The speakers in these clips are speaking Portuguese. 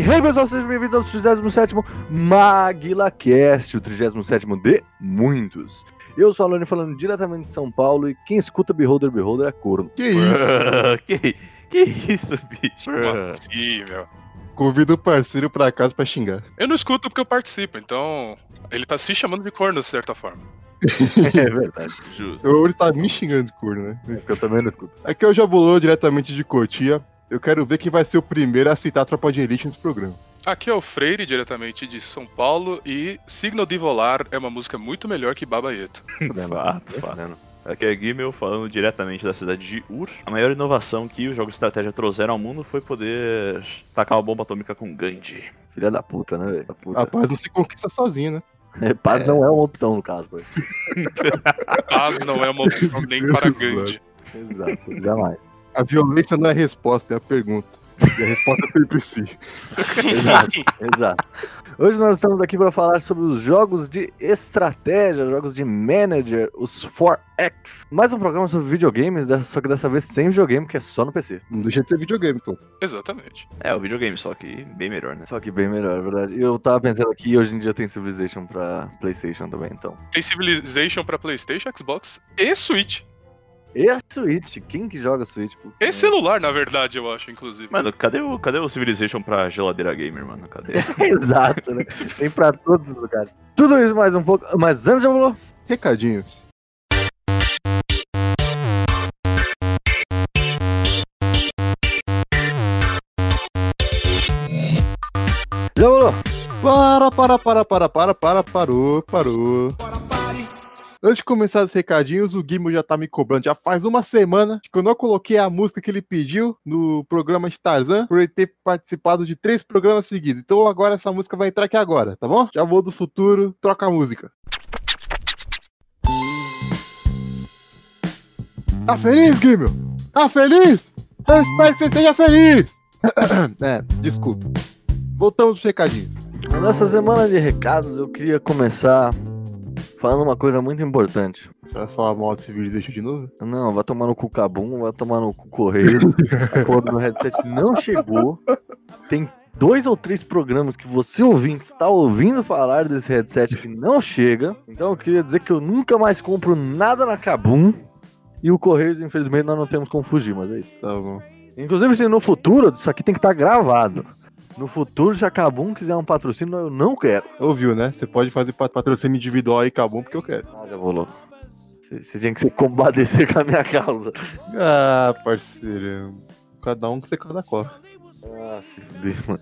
Hey, pessoal, sejam bem-vindos ao 37 MaguilaCast, o 37 de muitos. Eu sou a Alane falando diretamente de São Paulo e quem escuta Beholder Beholder é corno. Que isso? que, que isso, bicho? Como assim, meu? Convida o parceiro pra casa pra xingar. Eu não escuto porque eu participo, então ele tá se chamando de corno de certa forma. é verdade. Justo. Eu, ele tá me xingando de corno, né? É eu também não escuto. Aqui é o Jabulô, diretamente de Cotia. Eu quero ver quem vai ser o primeiro a citar a Tropa de Elite nesse programa. Aqui é o Freire, diretamente de São Paulo, e Signo de Volar é uma música muito melhor que Babaieto. Fato, fato. Aqui é Gimel falando diretamente da cidade de Ur. A maior inovação que os jogos de estratégia trouxeram ao mundo foi poder tacar uma bomba atômica com Gandhi. Filha da puta, né, velho? A paz não se conquista sozinho, né? É, paz não é uma opção no caso, velho. Paz não é uma opção nem para Gandhi. Exato, jamais. A violência não é a resposta, é a pergunta. E a resposta é sempre sim. Exato, exato. Hoje nós estamos aqui para falar sobre os jogos de estratégia, jogos de manager, os 4X. Mais um programa sobre videogames, né? só que dessa vez sem videogame, que é só no PC. Não deixa de ser videogame, então. Exatamente. É, o videogame, só que bem melhor, né? Só que bem melhor, é verdade. E eu tava pensando aqui, hoje em dia tem Civilization pra PlayStation também, então. Tem Civilization pra PlayStation, Xbox e Switch. E a Switch? Quem que joga Switch? Puta E celular, na verdade, eu acho, inclusive. Mano, cadê o, cadê o Civilization pra geladeira gamer, mano? Cadê? Exato, né? Tem pra todos os lugares. Tudo isso mais um pouco. Mas antes já falou. Recadinhos. Já. Para, para, para, para, para, para, parou, parou. Antes de começar os recadinhos, o Guimo já tá me cobrando já faz uma semana que eu não coloquei a música que ele pediu no programa de Tarzan por ele ter participado de três programas seguidos. Então agora essa música vai entrar aqui agora, tá bom? Já vou do futuro, troca a música. Tá feliz, Guimo? Tá feliz? Eu espero que você seja feliz! é, desculpa. Voltamos pros recadinhos. Nessa semana de recados, eu queria começar falando uma coisa muito importante. Você vai falar mal de Civilization de novo? Não, vai tomar no cu Cabum, vai tomar no cu Correio. a porra do headset não chegou. Tem dois ou três programas que você ouvinte está ouvindo falar desse headset que não chega. Então eu queria dizer que eu nunca mais compro nada na Kabum. E o Correios, infelizmente, nós não temos como fugir, mas é isso. Tá bom. Inclusive, se no futuro, isso aqui tem que estar gravado. No futuro, se a Kabum quiser um patrocínio, eu não quero. Ouviu, né? Você pode fazer pat- patrocínio individual aí, Cabum, porque eu quero. Ah, já vou louco. Você você tinha que se compadecer com a minha causa. Ah, parceirão. Cada um com seu cada corre. Ah, se fuder, mano.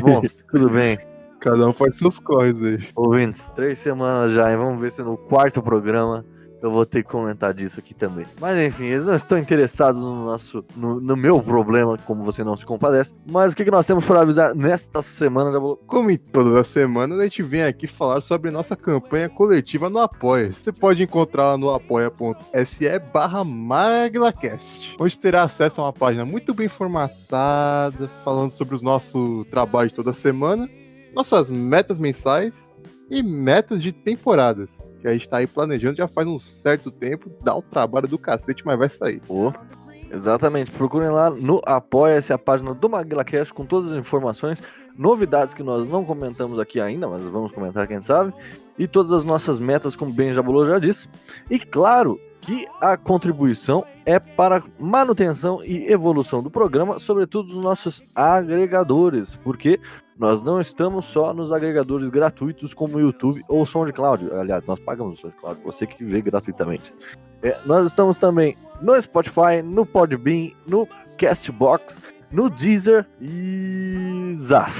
Bom, tudo bem. Cada um faz seus corres aí. Ouvintes, três semanas já, e vamos ver se no quarto programa eu vou ter que comentar disso aqui também. Mas enfim, eles não estão interessados no nosso, no, no meu problema, como você não se compadece. Mas o que, que nós temos para avisar nesta semana? Como em todas as semanas, a gente vem aqui falar sobre nossa campanha coletiva no Apoia. Você pode encontrar lá no apoia.se barra MaglaCast, onde terá acesso a uma página muito bem formatada, falando sobre os nossos trabalhos toda semana, nossas metas mensais e metas de temporadas. Que a gente tá aí planejando já faz um certo tempo, dá um trabalho do cacete, mas vai sair. Pô, exatamente. Procurem lá no Apoia-se a página do MaguilaCast com todas as informações, novidades que nós não comentamos aqui ainda, mas vamos comentar, quem sabe, e todas as nossas metas, como bem Jabulô já disse. E claro que a contribuição é para manutenção e evolução do programa, sobretudo dos nossos agregadores, porque nós não estamos só nos agregadores gratuitos como o YouTube ou SoundCloud. Aliás, nós pagamos o SoundCloud, você que vê gratuitamente. É, nós estamos também no Spotify, no Podbean, no Castbox, no Deezer e. Zaz.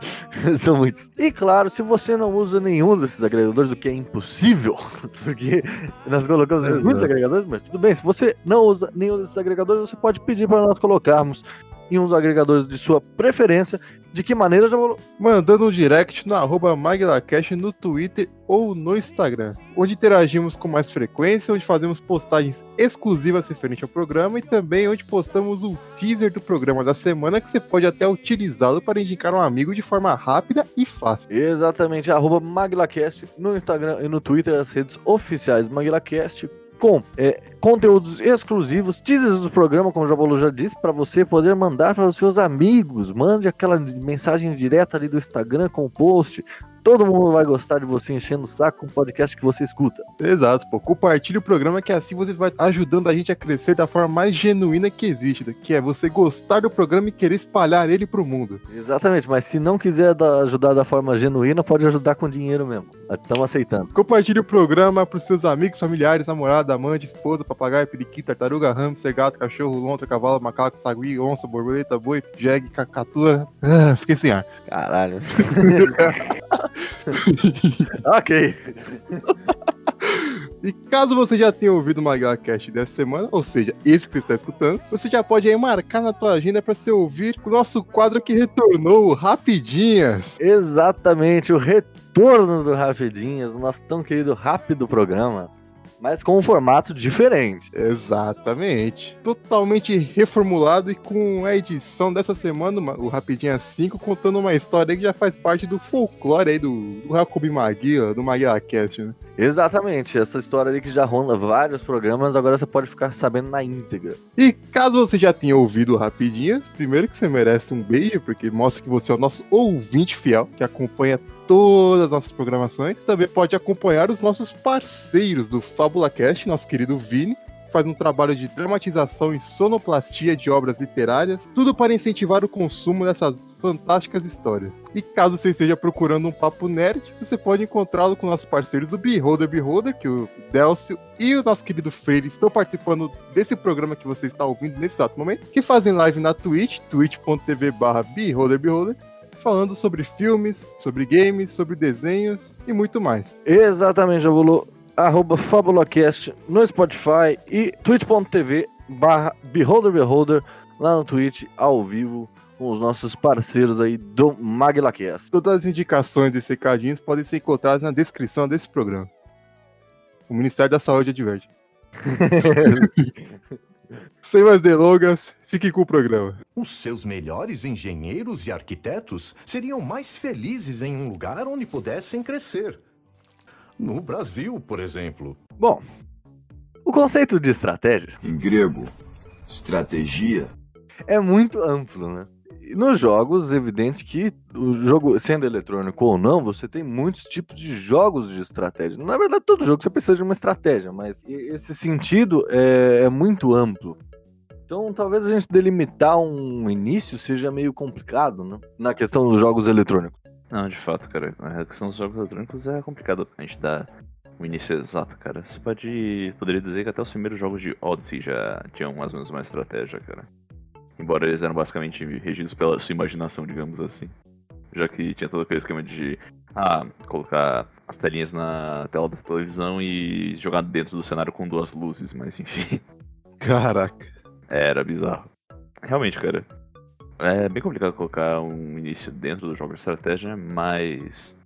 São muitos. E claro, se você não usa nenhum desses agregadores, o que é impossível, porque nós colocamos em muitos agregadores, mas tudo bem. Se você não usa nenhum desses agregadores, você pode pedir para nós colocarmos em dos agregadores de sua preferência. De que maneira, já Mandando um direct no arroba MaglaCast no Twitter ou no Instagram, onde interagimos com mais frequência, onde fazemos postagens exclusivas referente ao programa e também onde postamos o teaser do programa da semana que você pode até utilizá-lo para indicar um amigo de forma rápida e fácil. Exatamente, arroba MaglaCast no Instagram e no Twitter, as redes oficiais MaglaCast com é, conteúdos exclusivos, teasers do programa, como o Jabolo já disse, para você poder mandar para os seus amigos. Mande aquela mensagem direta ali do Instagram com o post. Todo mundo vai gostar de você enchendo o saco com o podcast que você escuta. Exato, pô. Compartilhe o programa que assim você vai ajudando a gente a crescer da forma mais genuína que existe, que é você gostar do programa e querer espalhar ele pro mundo. Exatamente, mas se não quiser ajudar da forma genuína, pode ajudar com dinheiro mesmo. Estamos aceitando. Compartilhe o programa pros seus amigos, familiares, namorada, amante, esposa, papagaio, periquito, tartaruga, hamster, gato, cachorro, lontra, cavalo, macaco, sagui, onça, borboleta, boi, jegue, cacatua. Ah, fiquei sem ar. Caralho. ok. E caso você já tenha ouvido o MaglaCast dessa semana, ou seja, esse que você está escutando, você já pode aí marcar na tua agenda para você ouvir o nosso quadro que retornou, Rapidinhas. Exatamente, o retorno do Rapidinhas, o nosso tão querido rápido programa mas com um formato diferente. Exatamente. Totalmente reformulado e com a edição dessa semana, o Rapidinha 5, contando uma história que já faz parte do folclore aí do, do Jacobi Maguila, do Maguila Cast, né? Exatamente, essa história ali que já ronda vários programas, agora você pode ficar sabendo na íntegra. E caso você já tenha ouvido Rapidinhas, primeiro que você merece um beijo, porque mostra que você é o nosso ouvinte fiel, que acompanha todas as nossas programações. Também pode acompanhar os nossos parceiros do FabulaCast, nosso querido Vini, que faz um trabalho de dramatização e sonoplastia de obras literárias, tudo para incentivar o consumo dessas fantásticas histórias. E caso você esteja procurando um papo nerd, você pode encontrá-lo com nossos parceiros do Beholder Beholder, que o Delcio e o nosso querido Freire estão participando desse programa que você está ouvindo nesse exato momento, que fazem live na Twitch, twitch.tv barra Beholder Beholder, falando sobre filmes, sobre games, sobre desenhos e muito mais. Exatamente, Jabulu. Arroba FabulaCast no Spotify e twitch.tv barra Beholder Beholder lá no Twitch, ao vivo, com os nossos parceiros aí do MaglaCast. Todas as indicações desses recadinhos podem ser encontradas na descrição desse programa. O Ministério da Saúde adverte. Sem mais delongas, fique com o programa. Os seus melhores engenheiros e arquitetos seriam mais felizes em um lugar onde pudessem crescer. No Brasil, por exemplo. Bom, o conceito de estratégia. Em grego, estratégia. É muito amplo, né? nos jogos, evidente que o jogo, sendo eletrônico ou não, você tem muitos tipos de jogos de estratégia. Na verdade, todo jogo você precisa de uma estratégia, mas esse sentido é, é muito amplo. Então, talvez a gente delimitar um início seja meio complicado, né? Na questão dos jogos eletrônicos. Não, de fato, cara. Na questão dos jogos eletrônicos é complicado a gente dar o início exato, cara. Você pode. Poderia dizer que até os primeiros jogos de Odyssey já tinham mais ou menos uma estratégia, cara. Embora eles eram basicamente regidos pela sua imaginação, digamos assim. Já que tinha todo aquele esquema de ah, colocar as telinhas na tela da televisão e jogar dentro do cenário com duas luzes, mas enfim. Caraca. Era bizarro. Realmente, cara. É bem complicado colocar um início dentro do jogo de estratégia, mas.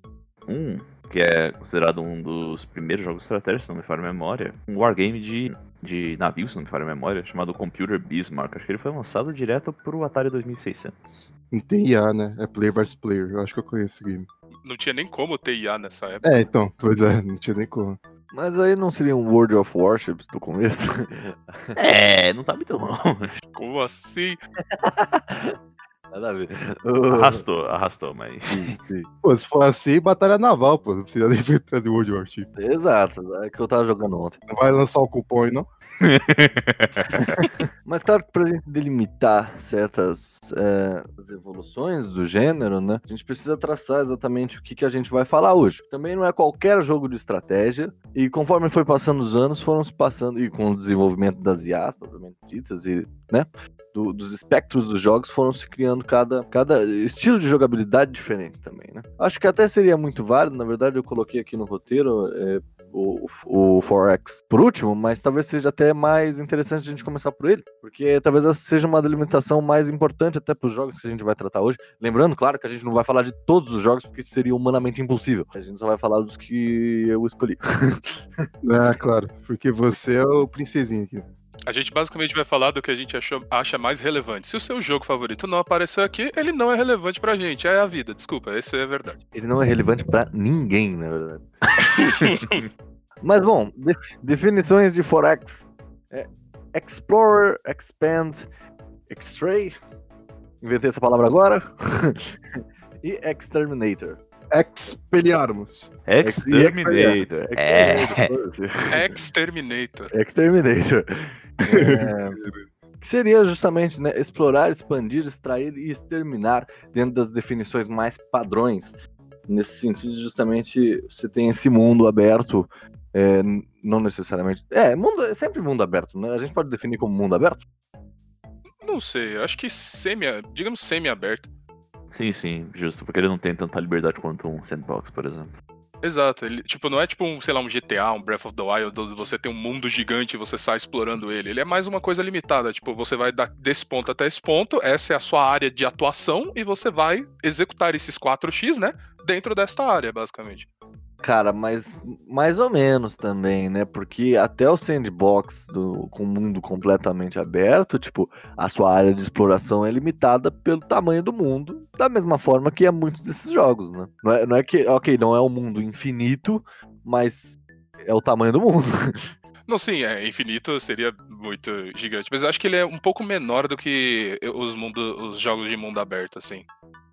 Um, que é considerado um dos primeiros jogos de estratégia, se não me falha a memória, um wargame de, de navio, se não me falha a memória, chamado Computer Bismarck. Acho que ele foi lançado direto pro Atari 2600. Não tem IA, né? É player versus player. Eu acho que eu conheço esse game. Não tinha nem como ter IA nessa época. É, então, pois é, não tinha nem como. Mas aí não seria um World of Warships do começo? É, não tá muito longe. Como assim? Nada a ver. Arrastou, arrastou, mas. Sim, sim. Pô, se for assim, batalha naval, pô. Não precisa nem trazer World Warship. Exato, é que eu tava jogando ontem. Não vai lançar o cupom aí, não? Mas claro que pra gente delimitar certas é, evoluções do gênero, né? A gente precisa traçar exatamente o que, que a gente vai falar hoje. Também não é qualquer jogo de estratégia. E conforme foi passando os anos, foram se passando, e com o desenvolvimento das IAs, propriamente ditas, e, né? do- dos espectros dos jogos foram se criando cada, cada estilo de jogabilidade diferente também, né? Acho que até seria muito válido, na verdade eu coloquei aqui no roteiro é, o, o 4X por último, mas talvez seja até mais interessante a gente começar por ele, porque talvez essa seja uma delimitação mais importante até para os jogos que a gente vai tratar hoje. Lembrando, claro, que a gente não vai falar de todos os jogos, porque isso seria humanamente impossível. A gente só vai falar dos que eu escolhi. É, claro. Porque você é o princesinho aqui. A gente basicamente vai falar do que a gente achou- acha mais relevante. Se o seu jogo favorito não apareceu aqui, ele não é relevante pra gente. É a vida, desculpa, essa é a verdade. Ele não é relevante pra ninguém, na verdade. Mas bom, def- definições de Forex. É, Explorer, Expand, Extray. Inventei essa palavra agora. e Exterminator. Expelliarmus. Exterminator. É. Exterminator. Exterminator. É, que seria justamente né, explorar, expandir, extrair e exterminar dentro das definições mais padrões. Nesse sentido, justamente, você tem esse mundo aberto, é, não necessariamente. É, mundo, é sempre mundo aberto, né? A gente pode definir como mundo aberto? Não sei, acho que semi, digamos semi-aberto. Sim, sim, justo, porque ele não tem tanta liberdade quanto um sandbox, por exemplo. Exato, ele, tipo, não é tipo um, sei lá, um GTA, um Breath of the Wild, onde você tem um mundo gigante e você sai explorando ele. Ele é mais uma coisa limitada, tipo, você vai da- desse ponto até esse ponto, essa é a sua área de atuação e você vai executar esses 4x, né, dentro desta área, basicamente. Cara, mas mais ou menos também, né? Porque até o sandbox do, com o mundo completamente aberto, tipo, a sua área de exploração é limitada pelo tamanho do mundo, da mesma forma que é muitos desses jogos, né? Não é, não é que, ok, não é um mundo infinito, mas é o tamanho do mundo. Não, sim, é infinito seria muito gigante, mas eu acho que ele é um pouco menor do que os, mundo, os jogos de mundo aberto, assim.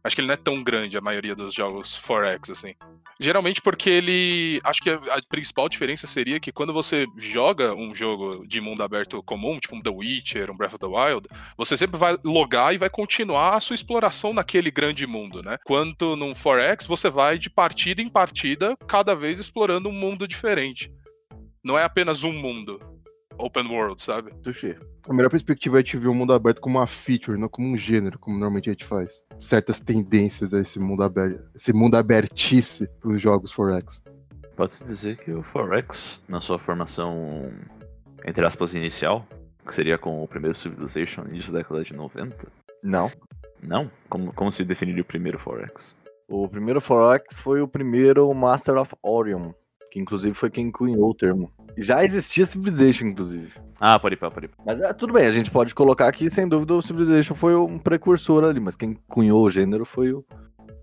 Acho que ele não é tão grande a maioria dos jogos 4X, assim. Geralmente porque ele. Acho que a, principal diferença seria que quando você joga um jogo de mundo aberto comum, tipo um The Witcher, um Breath of the Wild, você sempre vai logar e vai continuar a sua exploração naquele grande mundo, né? Quanto num 4X, você vai de partida em partida, cada vez explorando um mundo diferente. Não é apenas um mundo. Open world, sabe? Tuxê. A melhor perspectiva é gente ver o mundo aberto como uma feature, não como um gênero, como normalmente a gente faz. Certas tendências a esse mundo aberto, esse mundo abertice para os jogos 4X. Pode-se dizer que o Forex, na sua formação, entre aspas, inicial, que seria com o primeiro Civilization, início da década de 90, Não. não? Como, como se definiria o primeiro Forex? O primeiro Forex foi o primeiro Master of Orion, que inclusive foi quem cunhou o termo. Já existia Civilization, inclusive. Ah, pode ir, pode ir. Mas é, tudo bem, a gente pode colocar aqui, sem dúvida, o Civilization foi um precursor ali, mas quem cunhou o gênero foi o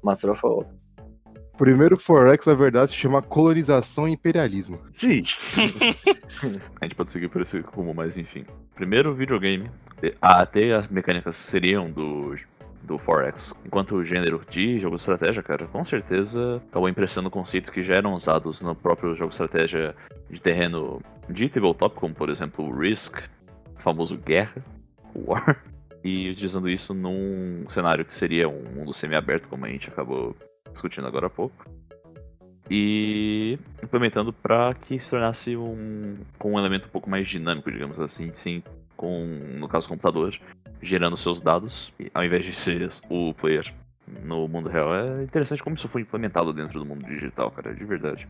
Master of. O primeiro 4X, na verdade, se chama colonização e imperialismo. Sim. A gente pode seguir por esse rumo, mas enfim. Primeiro videogame, até as mecânicas seriam do, do Forex. Enquanto o gênero de jogo de estratégia, cara, com certeza acabou emprestando conceitos que já eram usados no próprio jogo de estratégia de terreno de tabletop, como por exemplo o Risk, o famoso Guerra, War, e utilizando isso num cenário que seria um mundo semi-aberto, como a gente acabou discutindo agora há pouco e implementando para que se tornasse um com um elemento um pouco mais dinâmico, digamos assim, sim, com no caso computador gerando seus dados, ao invés de ser o player no mundo real. É interessante como isso foi implementado dentro do mundo digital, cara, de verdade.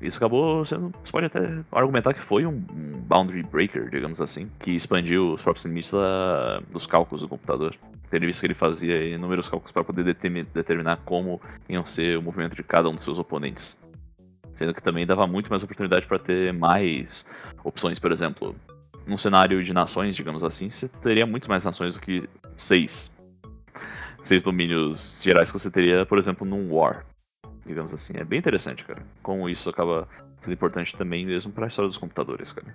Isso acabou sendo. Você pode até argumentar que foi um, boundary breaker, digamos assim, que expandiu os próprios limites da- dos cálculos do computador. Tendo visto que ele fazia inúmeros cálculos para poder determi- determinar como iam ser o movimento de cada um dos seus oponentes. Sendo que também dava muito mais oportunidade para ter mais opções, por exemplo. Num cenário de nações, digamos assim, você teria muito mais nações do que seis. Seis domínios gerais que você teria, por exemplo, num War. Digamos assim. É bem interessante, cara. Como isso acaba sendo importante também mesmo para a história dos computadores, cara.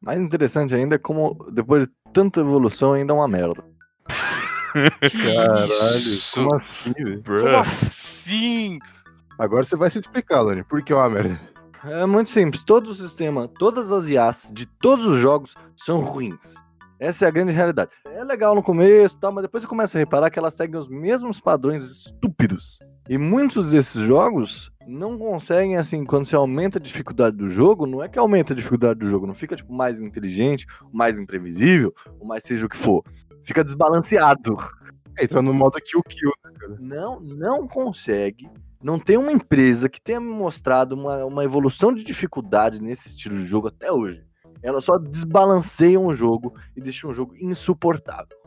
Mais interessante ainda é como, depois de tanta evolução, ainda é uma merda. Caralho, Isso. como assim, velho? Como assim? Agora você vai se explicar, Lani, por que é uma merda? É muito simples. Todo o sistema, todas as IAs de todos os jogos são ruins. Essa é a grande realidade. É legal no começo, tal, mas depois você começa a reparar que elas seguem os mesmos padrões estúpidos. E muitos desses jogos não conseguem, assim, quando você aumenta a dificuldade do jogo, não é que aumenta a dificuldade do jogo, não fica tipo mais inteligente, mais imprevisível, ou mais seja o que for. Fica desbalanceado. Entra no modo kill kill. Não, não consegue. Não tem uma empresa que tenha mostrado uma, uma evolução de dificuldade nesse estilo de jogo até hoje. Ela só desbalanceia um jogo e deixa um jogo insuportável.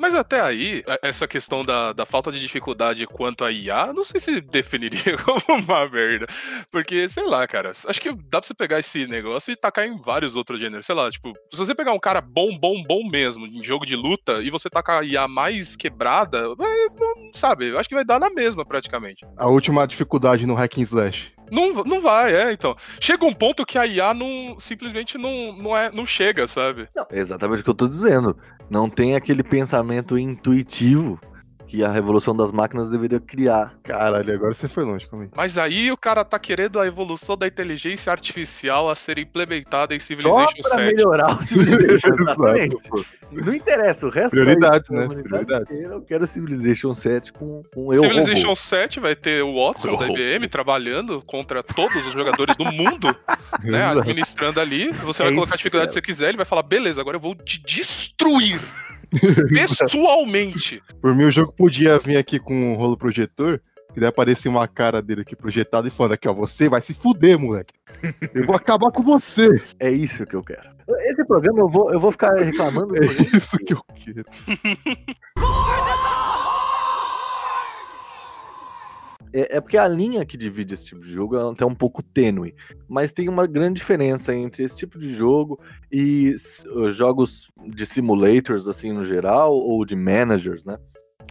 Mas até aí, a- essa questão da, da falta de dificuldade quanto a IA, não sei se definiria como uma merda. Porque, sei lá, cara, acho que dá pra você pegar esse negócio e tacar em vários outros gêneros. Sei lá, tipo, se você pegar um cara bom, bom, bom mesmo em jogo de luta e você tacar a IA mais quebrada, vai- não, sabe, eu acho que vai dar na mesma praticamente. A última dificuldade no hack and slash. Não, não vai, é, então. Chega um ponto que a IA não, simplesmente não, não, é, não chega, sabe? Não, é exatamente o que eu tô dizendo. Não tem aquele pensamento intuitivo que a revolução das máquinas deveria criar. Caralho, agora você foi longe comigo. Mas aí o cara tá querendo a evolução da inteligência artificial a ser implementada em Só Civilization pra 7. melhorar o Civilization, exatamente. Exato. Não interessa, o resto Prioridades, da né? Prioridades. Eu quero Civilization 7 com, com eu Civilization robô. 7 vai ter o Watson da Oh. IBM trabalhando contra todos os jogadores do mundo, né? Administrando ali. Você É vai colocar a dificuldade que você quiser, ele vai falar: beleza, agora eu vou te destruir pessoalmente. Por mim, o jogo podia vir aqui com um rolo projetor, que daí aparecia uma cara dele aqui projetada e falando aqui, ó, você vai se fuder, moleque. Eu vou acabar com você. É isso que eu quero. Esse programa eu vou, eu vou ficar reclamando. É isso que eu quero. É, é porque a linha que divide esse tipo de jogo é até um pouco tênue. Mas tem uma grande diferença entre esse tipo de jogo e uh, jogos de simulators, assim, no geral, ou de managers, né?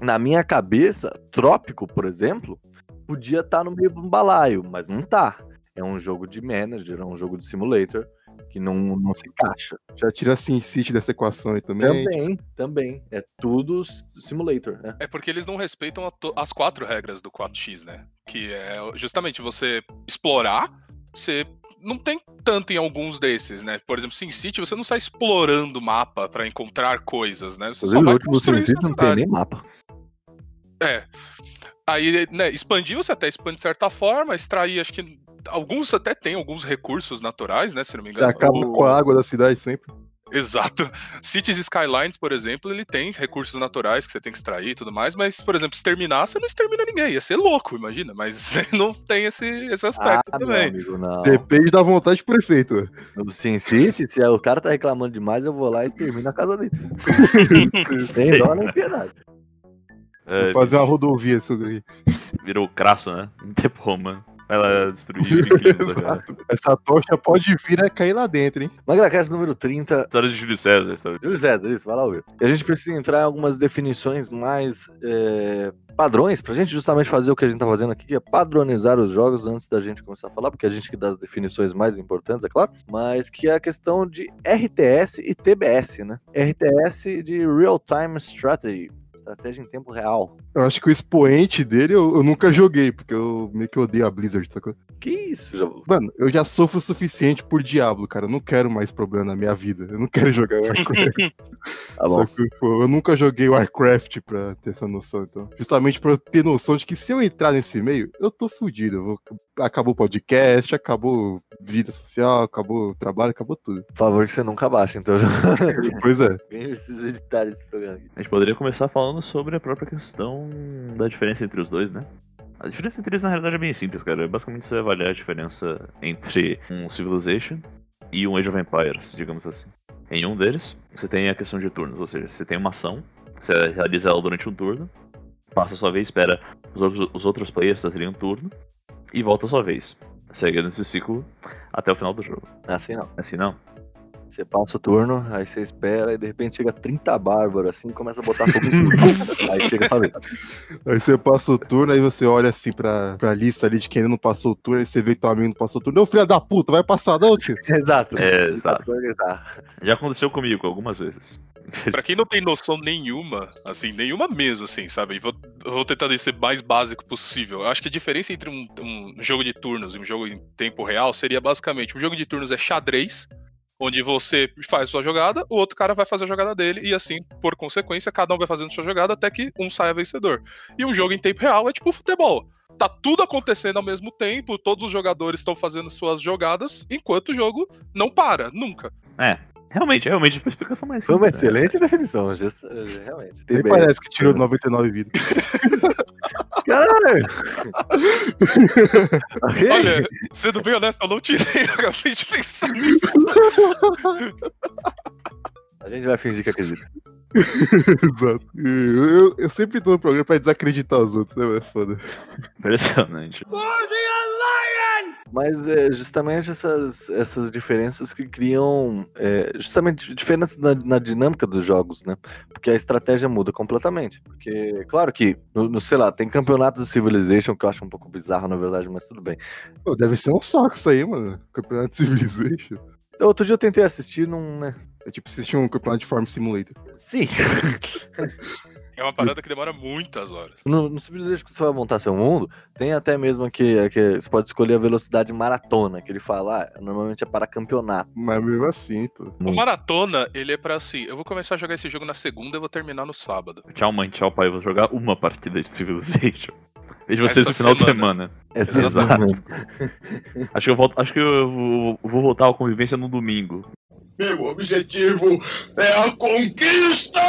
Na minha cabeça, Trópico, por exemplo, podia estar no meio de um balaio, mas não tá. É um jogo de manager, é um jogo de simulator que não, não se encaixa. Já tira Sin City dessa equação aí também. Também, também. É tudo simulator, né? É porque eles não respeitam as quatro regras do 4x, né? Que é justamente você explorar, você não tem tanto em alguns desses, né? Por exemplo, SimCity, você não sai explorando o mapa pra encontrar coisas, né? Você só Inclusive, o vai último construir SimCity não tem nem mapa. É. Aí, né, expandir você até expande de certa forma, extrair, acho que alguns até tem alguns recursos naturais, né, se não me Já engano. acaba O- com a água da cidade sempre. Exato. Cities Skylines, por exemplo, ele tem recursos naturais que você tem que extrair e tudo mais, mas, por exemplo, exterminar, você não extermina ninguém. Ia ser louco, imagina. Mas não tem esse, esse aspecto Ah, meu também. amigo, não. Depende da vontade do prefeito. No SimCity, se o cara tá reclamando demais, eu vou lá e extermino a casa dele. Sem dó nem piedade. É, Fazer uma rodovia disso daí. Virou crasso, né? Não tem como. Vai viquinhos, cara. Exato. Essa tocha pode vir a cair lá dentro, hein? MagraCast número 30. História de Júlio César, sabe? Júlio César, isso, vai lá ouvir. E a gente precisa entrar em algumas definições mais é, padrões, pra gente justamente fazer o que a gente tá fazendo aqui, que é padronizar os jogos antes da gente começar a falar, porque a gente que dá as definições mais importantes, é claro, mas que é a questão de RTS e TBS, né? RTS de Real Time Strategy. Estratégia em tempo real. Eu acho que o expoente dele eu, eu nunca joguei, porque eu meio que odeio a Blizzard, sacou? Que isso, Jabu? Mano, eu já sofro o suficiente por Diablo, cara. Eu não quero mais problema na minha vida. Eu não quero jogar Warcraft. Tá bom. Só que, pô, eu nunca joguei Warcraft pra ter essa noção, então. Justamente pra eu ter noção de que se eu entrar nesse meio, eu tô fudido. Eu vou... Acabou o podcast, acabou vida social, acabou o trabalho, acabou tudo. Por favor, que você nunca baixa, então. Pois é. Quem precisa editar esse programa aqui? A gente poderia começar falando sobre a própria questão da diferença entre os dois, né? A diferença entre eles na realidade é bem simples, cara. É basicamente você avaliar a diferença entre um Civilization e um Age of Empires, digamos assim. Em um deles, você tem a questão de turnos, ou seja, você tem uma ação, você realiza ela durante um turno, passa a sua vez, espera os outros, os outros players fazerem um turno, e volta a sua vez. Segue nesse ciclo até o final do jogo. É assim não. Assim não? Você passa o turno, aí você espera, e de repente chega 30 bárbaros assim, começa a botar fogo aí chega a vez. Aí você passa o turno, aí você olha assim pra, pra lista ali de quem ainda não passou o turno, aí você vê que teu amigo não passou o turno. Ô filho da puta, vai passar não, tio? Exato. É, exato. Já aconteceu comigo algumas vezes. Pra quem não tem noção nenhuma, assim, nenhuma mesmo, assim, sabe? E Vou, vou tentar ser mais básico possível. Eu acho que a diferença entre um, um jogo de turnos e um jogo em tempo real seria basicamente: um jogo de turnos é xadrez, onde você faz sua jogada, o outro cara vai fazer a jogada dele, e assim, por consequência, cada um vai fazendo sua jogada até que um saia vencedor. E um jogo em tempo real é tipo futebol. Tá tudo acontecendo ao mesmo tempo, todos os jogadores estão fazendo suas jogadas, enquanto o jogo não para, nunca. É, realmente, realmente foi explicação mais Foi uma simples, né? excelente definição, just- realmente. Nem Bem- parece que tirou 99 vidas. Caralho! Olha, sendo bem honesto, eu não tirei, eu acabei de pensar nisso. A gente vai fingir que acredita. Exato. Eu, eu, sempre tô no programa pra desacreditar os outros, né? É foda. Impressionante. Mas é justamente essas, essas diferenças que criam é, justamente diferenças na, na dinâmica dos jogos, né? Porque a estratégia muda completamente. Porque, claro que, no, no, sei lá, tem campeonatos de Civilization que eu acho um pouco bizarro, na verdade, mas tudo bem. Pô, deve ser um saco isso aí, mano. Campeonato de Civilization. Outro dia eu tentei assistir, não. Né? É tipo assistir um campeonato de Farm Simulator. Sim. É uma parada que demora muitas horas. No, no Civilization que você vai montar seu mundo, tem até mesmo que, que você pode escolher a velocidade maratona, que ele fala, ah, normalmente é para campeonato. Mas mesmo assim, pô. O maratona, ele é pra assim, eu vou começar a jogar esse jogo na segunda e vou terminar no sábado. Tchau, mãe, tchau, pai. Eu vou jogar uma partida de Civilization. Vejo Essa vocês no final de semana. semana. Essa Exato. Acho que eu, volto, acho que eu vou, vou voltar à convivência no domingo. Meu objetivo é a conquista!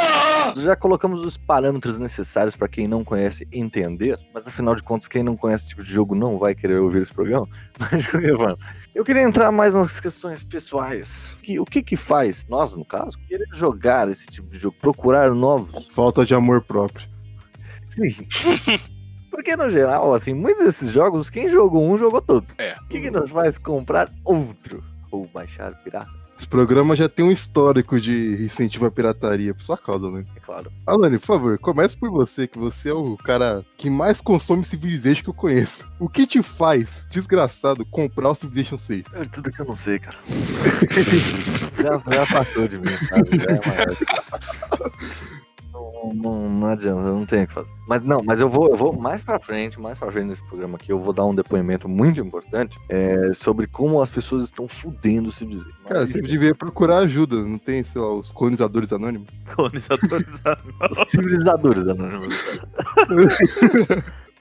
Já colocamos os parâmetros necessários para quem não conhece entender, mas afinal de contas, quem não conhece esse tipo de jogo não vai querer ouvir esse programa. Mas, forma, eu queria entrar mais nas questões pessoais. Que, o que que faz, nós no caso, querer jogar esse tipo de jogo, procurar novos? Falta de amor próprio. Sim. Porque, no geral, assim, muitos desses jogos, quem jogou um, jogou todos. É. O que, que nos faz comprar outro? Ou baixar pirata? Esse programa já tem um histórico de incentivo à pirataria, por sua causa, né? É claro. Alane, por favor, comece por você, que você é o cara que mais consome Civilization que eu conheço. O que te faz, desgraçado, comprar o Civilization 6? É tudo que eu não sei, cara. já, já passou de mim, sabe? Já é uma... não, não, não adianta, eu não tenho o que fazer. Mas não, mas eu vou, eu vou mais pra frente, mais pra frente nesse programa aqui, eu vou dar um depoimento muito importante é, sobre como as pessoas estão fudendo o Civilization. Cara, você devia procurar ajuda, não tem, sei lá, os colonizadores anônimos? Colonizadores Os civilizadores anônimos.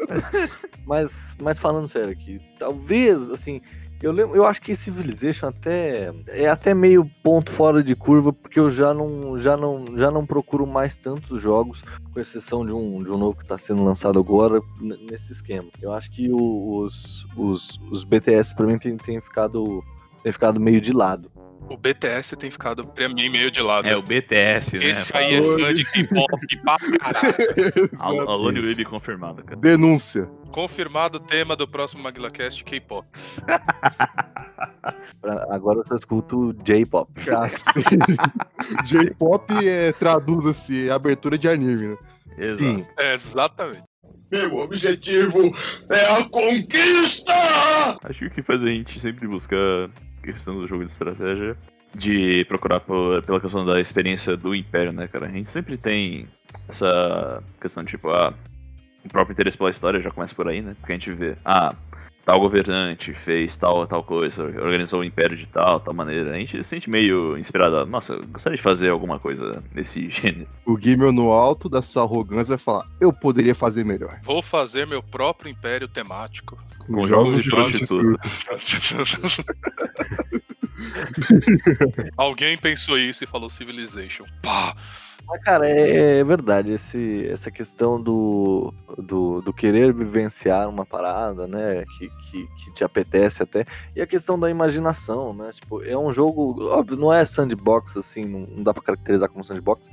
mas, mas falando sério aqui, talvez, assim, eu, lembro, eu acho que Civilization até é até meio ponto fora de curva, porque eu já não, já não, já não procuro mais tantos jogos, com exceção de um, de um novo que está sendo lançado agora, nesse esquema. Eu acho que os, os, os BTS pra mim tem ficado tem ficado meio de lado. O BTS tem ficado pra mim meio de lado. É o BTS, né? Esse aí é fã de K-pop pra caralho. Al- Alone Baby confirmado, cara. Denúncia. Confirmado o tema do próximo MaguilaCast, K-pop. Agora eu só escuto J-pop. J-pop é, traduz-se é abertura de anime, né? Exato. Sim, É, exatamente. Meu objetivo é a conquista! Acho que o que faz a gente sempre buscar questão do jogo de estratégia, de procurar por- pela questão da experiência do Império, né, cara? A gente sempre tem essa questão, tipo, ah, o próprio interesse pela história já começa por aí, né? Porque a gente vê, ah, tal governante fez tal tal coisa, organizou o império de tal, tal maneira. A gente se sente meio inspirado. Nossa, eu gostaria de fazer alguma coisa nesse gênero. O Gimel no alto dessa arrogância vai falar: Eu poderia fazer melhor. Vou fazer meu próprio império temático. Com jogos de prostituta. Alguém pensou isso e falou Civilization. Pá! Mas, cara, é, é verdade, esse, essa questão do, do, do querer vivenciar uma parada, né, que, que, que te apetece até, e a questão da imaginação, né, tipo, é um jogo, óbvio, não é sandbox, assim, não, dá pra caracterizar como sandbox,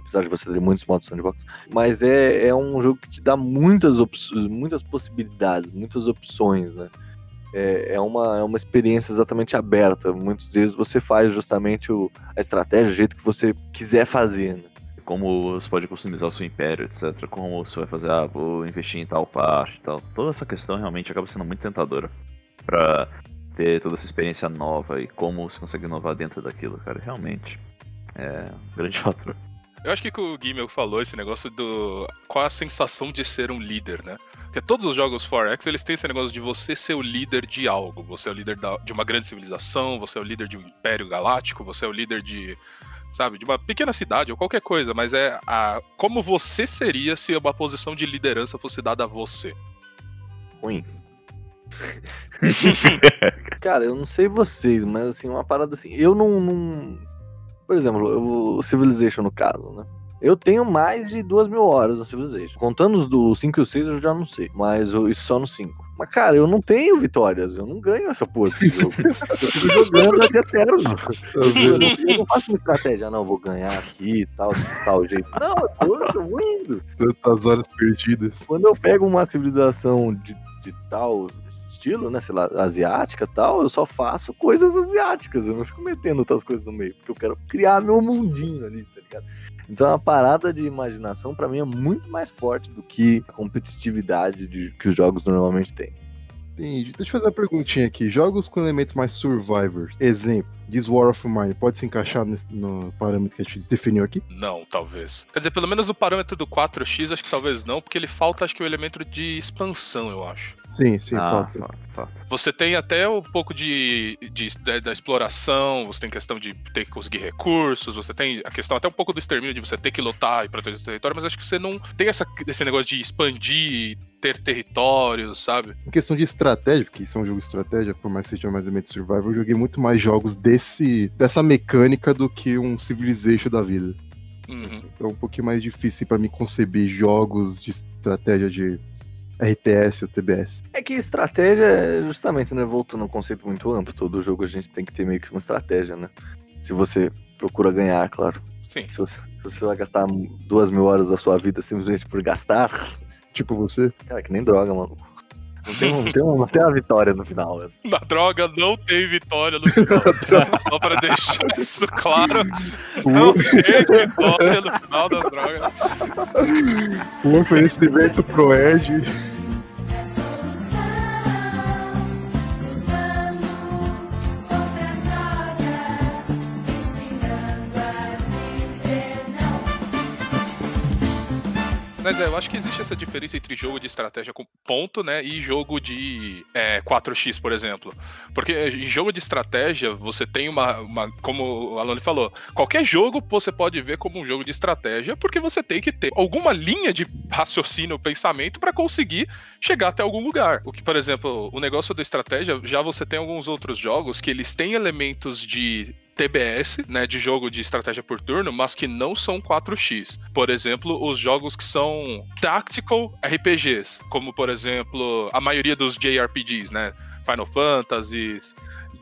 apesar de você ter muitos modos sandbox, mas é, é um jogo que te dá muitas, op- muitas possibilidades, muitas opções, né, é, é, uma, é uma experiência exatamente aberta. Muitas vezes você faz justamente o, a estratégia, o jeito que você quiser fazer. Né? Como você pode customizar o seu império, etc. Como você vai fazer, ah, vou investir em tal parte e tal. Toda essa questão realmente acaba sendo muito tentadora pra ter toda essa experiência nova e como você consegue inovar dentro daquilo, cara. Realmente é um grande fator. Eu acho que o Gimel falou esse negócio do. Qual a sensação de ser um líder, né? Porque todos os jogos 4X, eles têm esse negócio de você ser o líder de algo. Você é o líder da- de uma grande civilização, você é o líder de um império galáctico, você é o líder de. Sabe, de uma pequena cidade ou qualquer coisa, mas é a, como você seria se uma posição de liderança fosse dada a você. Ruim. Cara, eu não sei vocês, mas assim, uma parada assim, eu não. não- Por exemplo, eu- o Civilization no caso, né? Eu tenho mais de duas mil horas no Civilization. Contando os do 5 e o 6, eu já não sei. Mas o- isso só no 5. Mas, cara, eu não tenho vitórias. Eu não ganho essa porra desse jogo. eu fico jogando até eterno. Eu não, eu não faço uma estratégia, não, vou ganhar aqui e tal, de tal jeito. Não, eu tô, eu tô indo. Tantas horas perdidas. Quando eu pego uma civilização de, de tal estilo, né, sei lá, asiática e tal, eu só faço coisas asiáticas, eu não fico metendo outras coisas no meio, porque eu quero criar meu mundinho ali, tá ligado? Então a parada de imaginação pra mim é muito mais forte do que a competitividade de, que os jogos normalmente têm. Entendi. Deixa eu te fazer uma perguntinha aqui. Jogos com elementos mais survivors. Exemplo, This War of Mine pode se encaixar nesse- no parâmetro que a gente definiu aqui? Não, talvez. Quer dizer, pelo menos no parâmetro do 4x, acho que talvez não, porque ele falta, acho que, o elemento de expansão, eu acho. Sim, sim, ah, falta. Você tem até um pouco de, de- da, da exploração, você tem questão de ter que conseguir recursos, você tem a questão até um pouco do extermínio de você ter que lutar e proteger o território, mas acho que você não tem essa, esse negócio de expandir, ter territórios, sabe? Em questão de estratégia, porque isso é um jogo de estratégia, por mais que seja mais elemento survival, eu joguei muito mais jogos desse, dessa mecânica do que um Civilization da vida. Uhum. Então é um pouquinho mais difícil pra mim conceber jogos de estratégia de RTS ou TBS. É que estratégia é justamente, né, voltando a um conceito muito amplo, todo jogo a gente tem que ter meio que uma estratégia, né? Se você procura ganhar, claro. Sim. Se você, se você vai gastar duas mil horas da sua vida simplesmente por gastar, Tipo você. cara, que nem droga, mano. Não tem, um- tem, um- não tem uma vitória no final. assim. Na droga não tem vitória no final. Só pra deixar isso claro. Não tem vitória no final das drogas. Um oferecimento pro Edge. Mas é, eu acho que existe essa diferença entre jogo de estratégia com ponto, né, e jogo de é, 4x, por exemplo. Porque em jogo de estratégia, você tem uma, uma. Como o Alone falou, qualquer jogo você pode ver como um jogo de estratégia, porque você tem que ter alguma linha de raciocínio, pensamento, para conseguir chegar até algum lugar. O que, por exemplo, o negócio da estratégia, já você tem alguns outros jogos que eles têm elementos de TBS, né, de jogo de estratégia por turno, mas que não são 4x. Por exemplo, os jogos que são tactical RPGs, como por exemplo, a maioria dos JRPGs, né? Final Fantasy,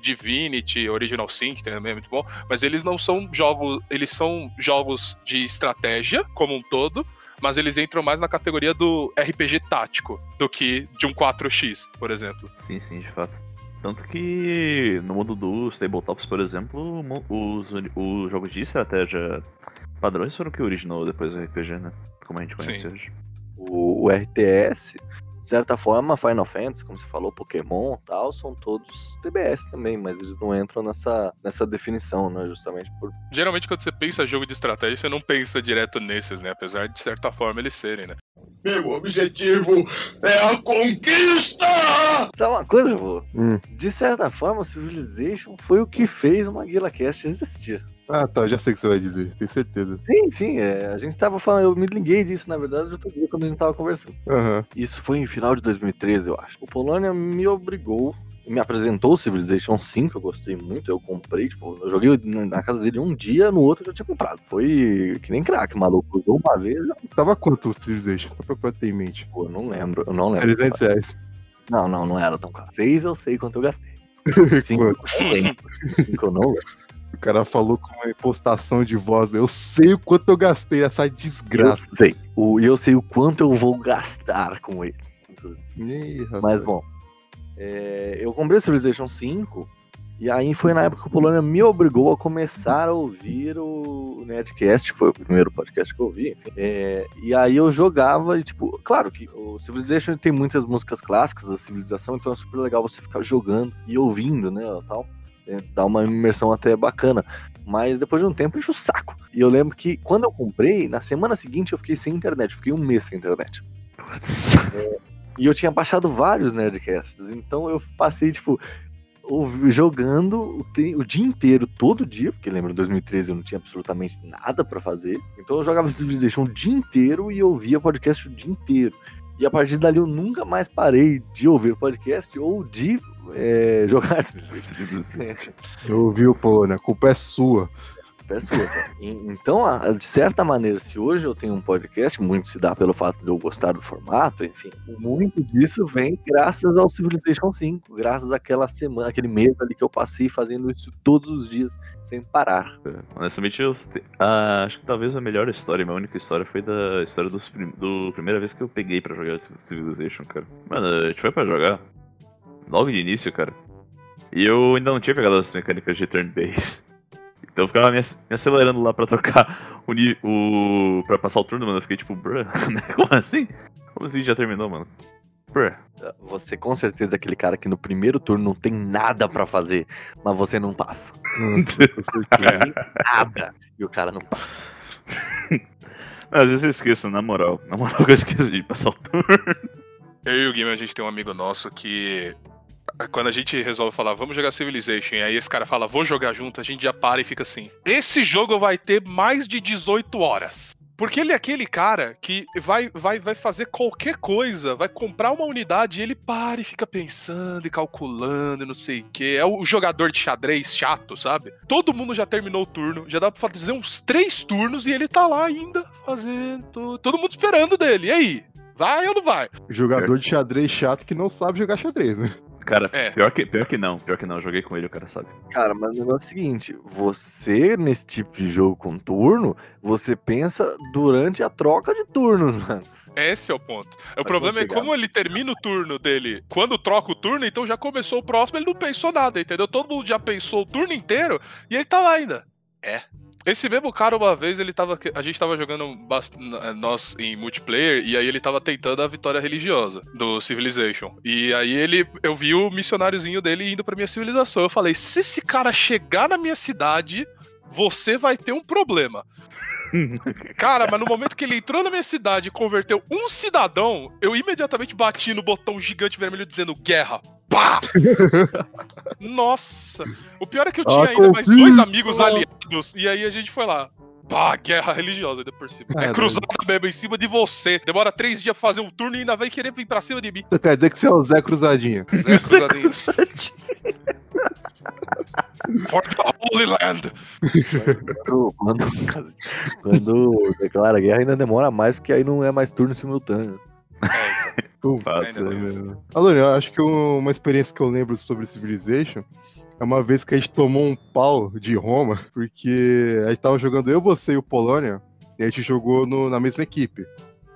Divinity, Original Sin, que também é muito bom, mas eles não são jogos, eles são jogos de estratégia como um todo, mas eles entram mais na categoria do RPG tático do que de um 4x, por exemplo. Sim, sim, de fato. Tanto que no mundo dos tabletops, por exemplo, os, os jogos de estratégia padrões foram o que originou depois o RPG, né? Como a gente conhece Sim. hoje. O, o RTS, de certa forma, Final Fantasy, como você falou, Pokémon e tal, são todos TBS também, mas eles não entram nessa, nessa definição, né? Justamente por. Geralmente quando você pensa jogo de estratégia, você não pensa direto nesses, né? Apesar de certa forma eles serem, né? Meu objetivo é a conquista! Sabe uma coisa, vô? Hum. De certa forma, o Civilization foi o que fez o Maguila Cast existir. Ah, tá, já sei o que você vai dizer, tenho certeza. Sim, sim, é, a gente tava falando, eu me liguei disso, na verdade, outro dia quando a gente tava conversando. Aham. Isso foi em final de 2013, eu acho. O Polônia me obrigou, me apresentou o Civilization 5, eu gostei muito, eu comprei, tipo, eu joguei na casa dele um dia, no outro eu já tinha comprado. Foi que nem craque, maluco. Usou uma vez, já- Tava quanto o Civilization? Só pra eu ter em mente. pô, eu não lembro, eu não lembro. 300 reais. Não, não, não era tão caro. Seis eu sei quanto eu gastei. Cinco eu não lembro. Cinco eu não lembro. O cara falou com uma impostação de voz. Eu sei o quanto eu gastei essa Eu desgraça. sei. O- E eu sei o quanto eu vou gastar com ele. Ih. Mas bom, é, eu comprei o Civilization 5 e aí foi na época que o Polônia me obrigou a começar a ouvir o Nerdcast, foi o primeiro podcast que eu ouvi. É, e aí eu jogava e, tipo, claro que o Civilization tem muitas músicas clássicas da civilização, então é super legal você ficar jogando e ouvindo, né, tal. É, dá uma imersão até bacana. Mas depois de um tempo enche o saco. E eu lembro que quando eu comprei, na semana seguinte eu fiquei sem internet, fiquei um mês sem internet. E eu tinha baixado vários Nerdcasts, então eu passei, tipo, jogando o, o dia inteiro, todo dia, porque lembra, em 2013 eu não tinha absolutamente nada pra fazer. Então eu jogava Civilization o dia inteiro e ouvia podcast o dia inteiro. E a partir dali eu nunca mais parei de ouvir podcast ou de é, jogar Civilization. Eu ouvi o Polônia, a culpa é sua. Peço outra. E- Então, a- de certa maneira, se hoje eu tenho um podcast, muito se dá pelo fato de eu gostar do formato, enfim, muito disso vem graças ao Civilization 5, graças àquela semana, aquele mês ali que eu passei fazendo isso todos os dias, sem parar. Honestamente, eu ah, acho que talvez a melhor história, minha única história foi da história dos prim- do primeira vez que eu peguei pra jogar Civilization, cara. Mano, a gente foi pra jogar logo de início, cara. E eu ainda não tinha pegado as mecânicas de turn-based. Então eu ficava me, ac- me acelerando lá pra trocar o, ni- o. pra passar o turno, mano. Eu fiquei tipo, bruh, né? como assim? Como assim já terminou, mano? Bruh. Você com certeza é aquele cara que no primeiro turno não tem nada pra fazer, mas você não passa. Nada. E o cara não passa. Às vezes eu esqueço, na moral. Na moral que eu esqueço de passar o turno. Eu e o Game, a gente tem um amigo nosso que. Quando a gente resolve falar, vamos jogar Civilization, e aí esse cara fala, vou jogar junto, a gente já para e fica assim. Esse jogo vai ter mais de 18 horas. Porque ele é aquele cara que vai, vai, vai fazer qualquer coisa, vai comprar uma unidade e ele para e fica pensando e calculando e não sei o que. É o jogador de xadrez chato, sabe? Todo mundo já terminou o turno, já dá pra fazer uns três turnos e ele tá lá ainda fazendo. Todo mundo esperando dele. E aí? Vai ou não vai? Jogador de xadrez chato que não sabe jogar xadrez, né? Cara, É. pior, que, pior que não. Pior que não. Eu joguei com ele, o cara sabe. Cara, mas o negócio é o seguinte: você, nesse tipo de jogo com turno, você pensa durante a troca de turnos, mano. Esse é o ponto. O Vai problema é como ele termina o turno dele. Quando troca o turno, então já começou o próximo, ele não pensou nada, entendeu? Todo mundo já pensou o turno inteiro e ele tá lá ainda. É. Esse mesmo cara, uma vez, ele tava. A gente tava jogando bast- nós em multiplayer, e aí ele tava tentando a vitória religiosa do Civilization. E aí ele. Eu vi o missionáriozinho dele indo pra minha civilização. Eu falei: se esse cara chegar na minha cidade, você vai ter um problema. Cara, mas no momento que ele entrou na minha cidade e converteu um cidadão, eu imediatamente bati no botão gigante vermelho dizendo guerra. Pá! Nossa! O pior é que eu tinha Ah, ainda mais dois amigos aliados, e aí a gente foi lá. Pá, guerra religiosa ainda por cima. É Caralho. cruzada mesmo em cima de você. Demora três dias pra fazer um turno e ainda vai querer vir pra cima de mim. Então quer dizer que você é o Zé Cruzadinha. Zé Cruzadinho. For the Holy Land. Quando, quando, quando declara guerra, ainda demora mais, porque aí não é mais turno simultâneo. Puta tem isso. merda. Alô, eu acho que um- uma experiência que eu lembro sobre Civilization é uma vez que a gente tomou um pau de Roma, porque a gente tava jogando eu, você e o Polônia, e a gente jogou no- na mesma equipe.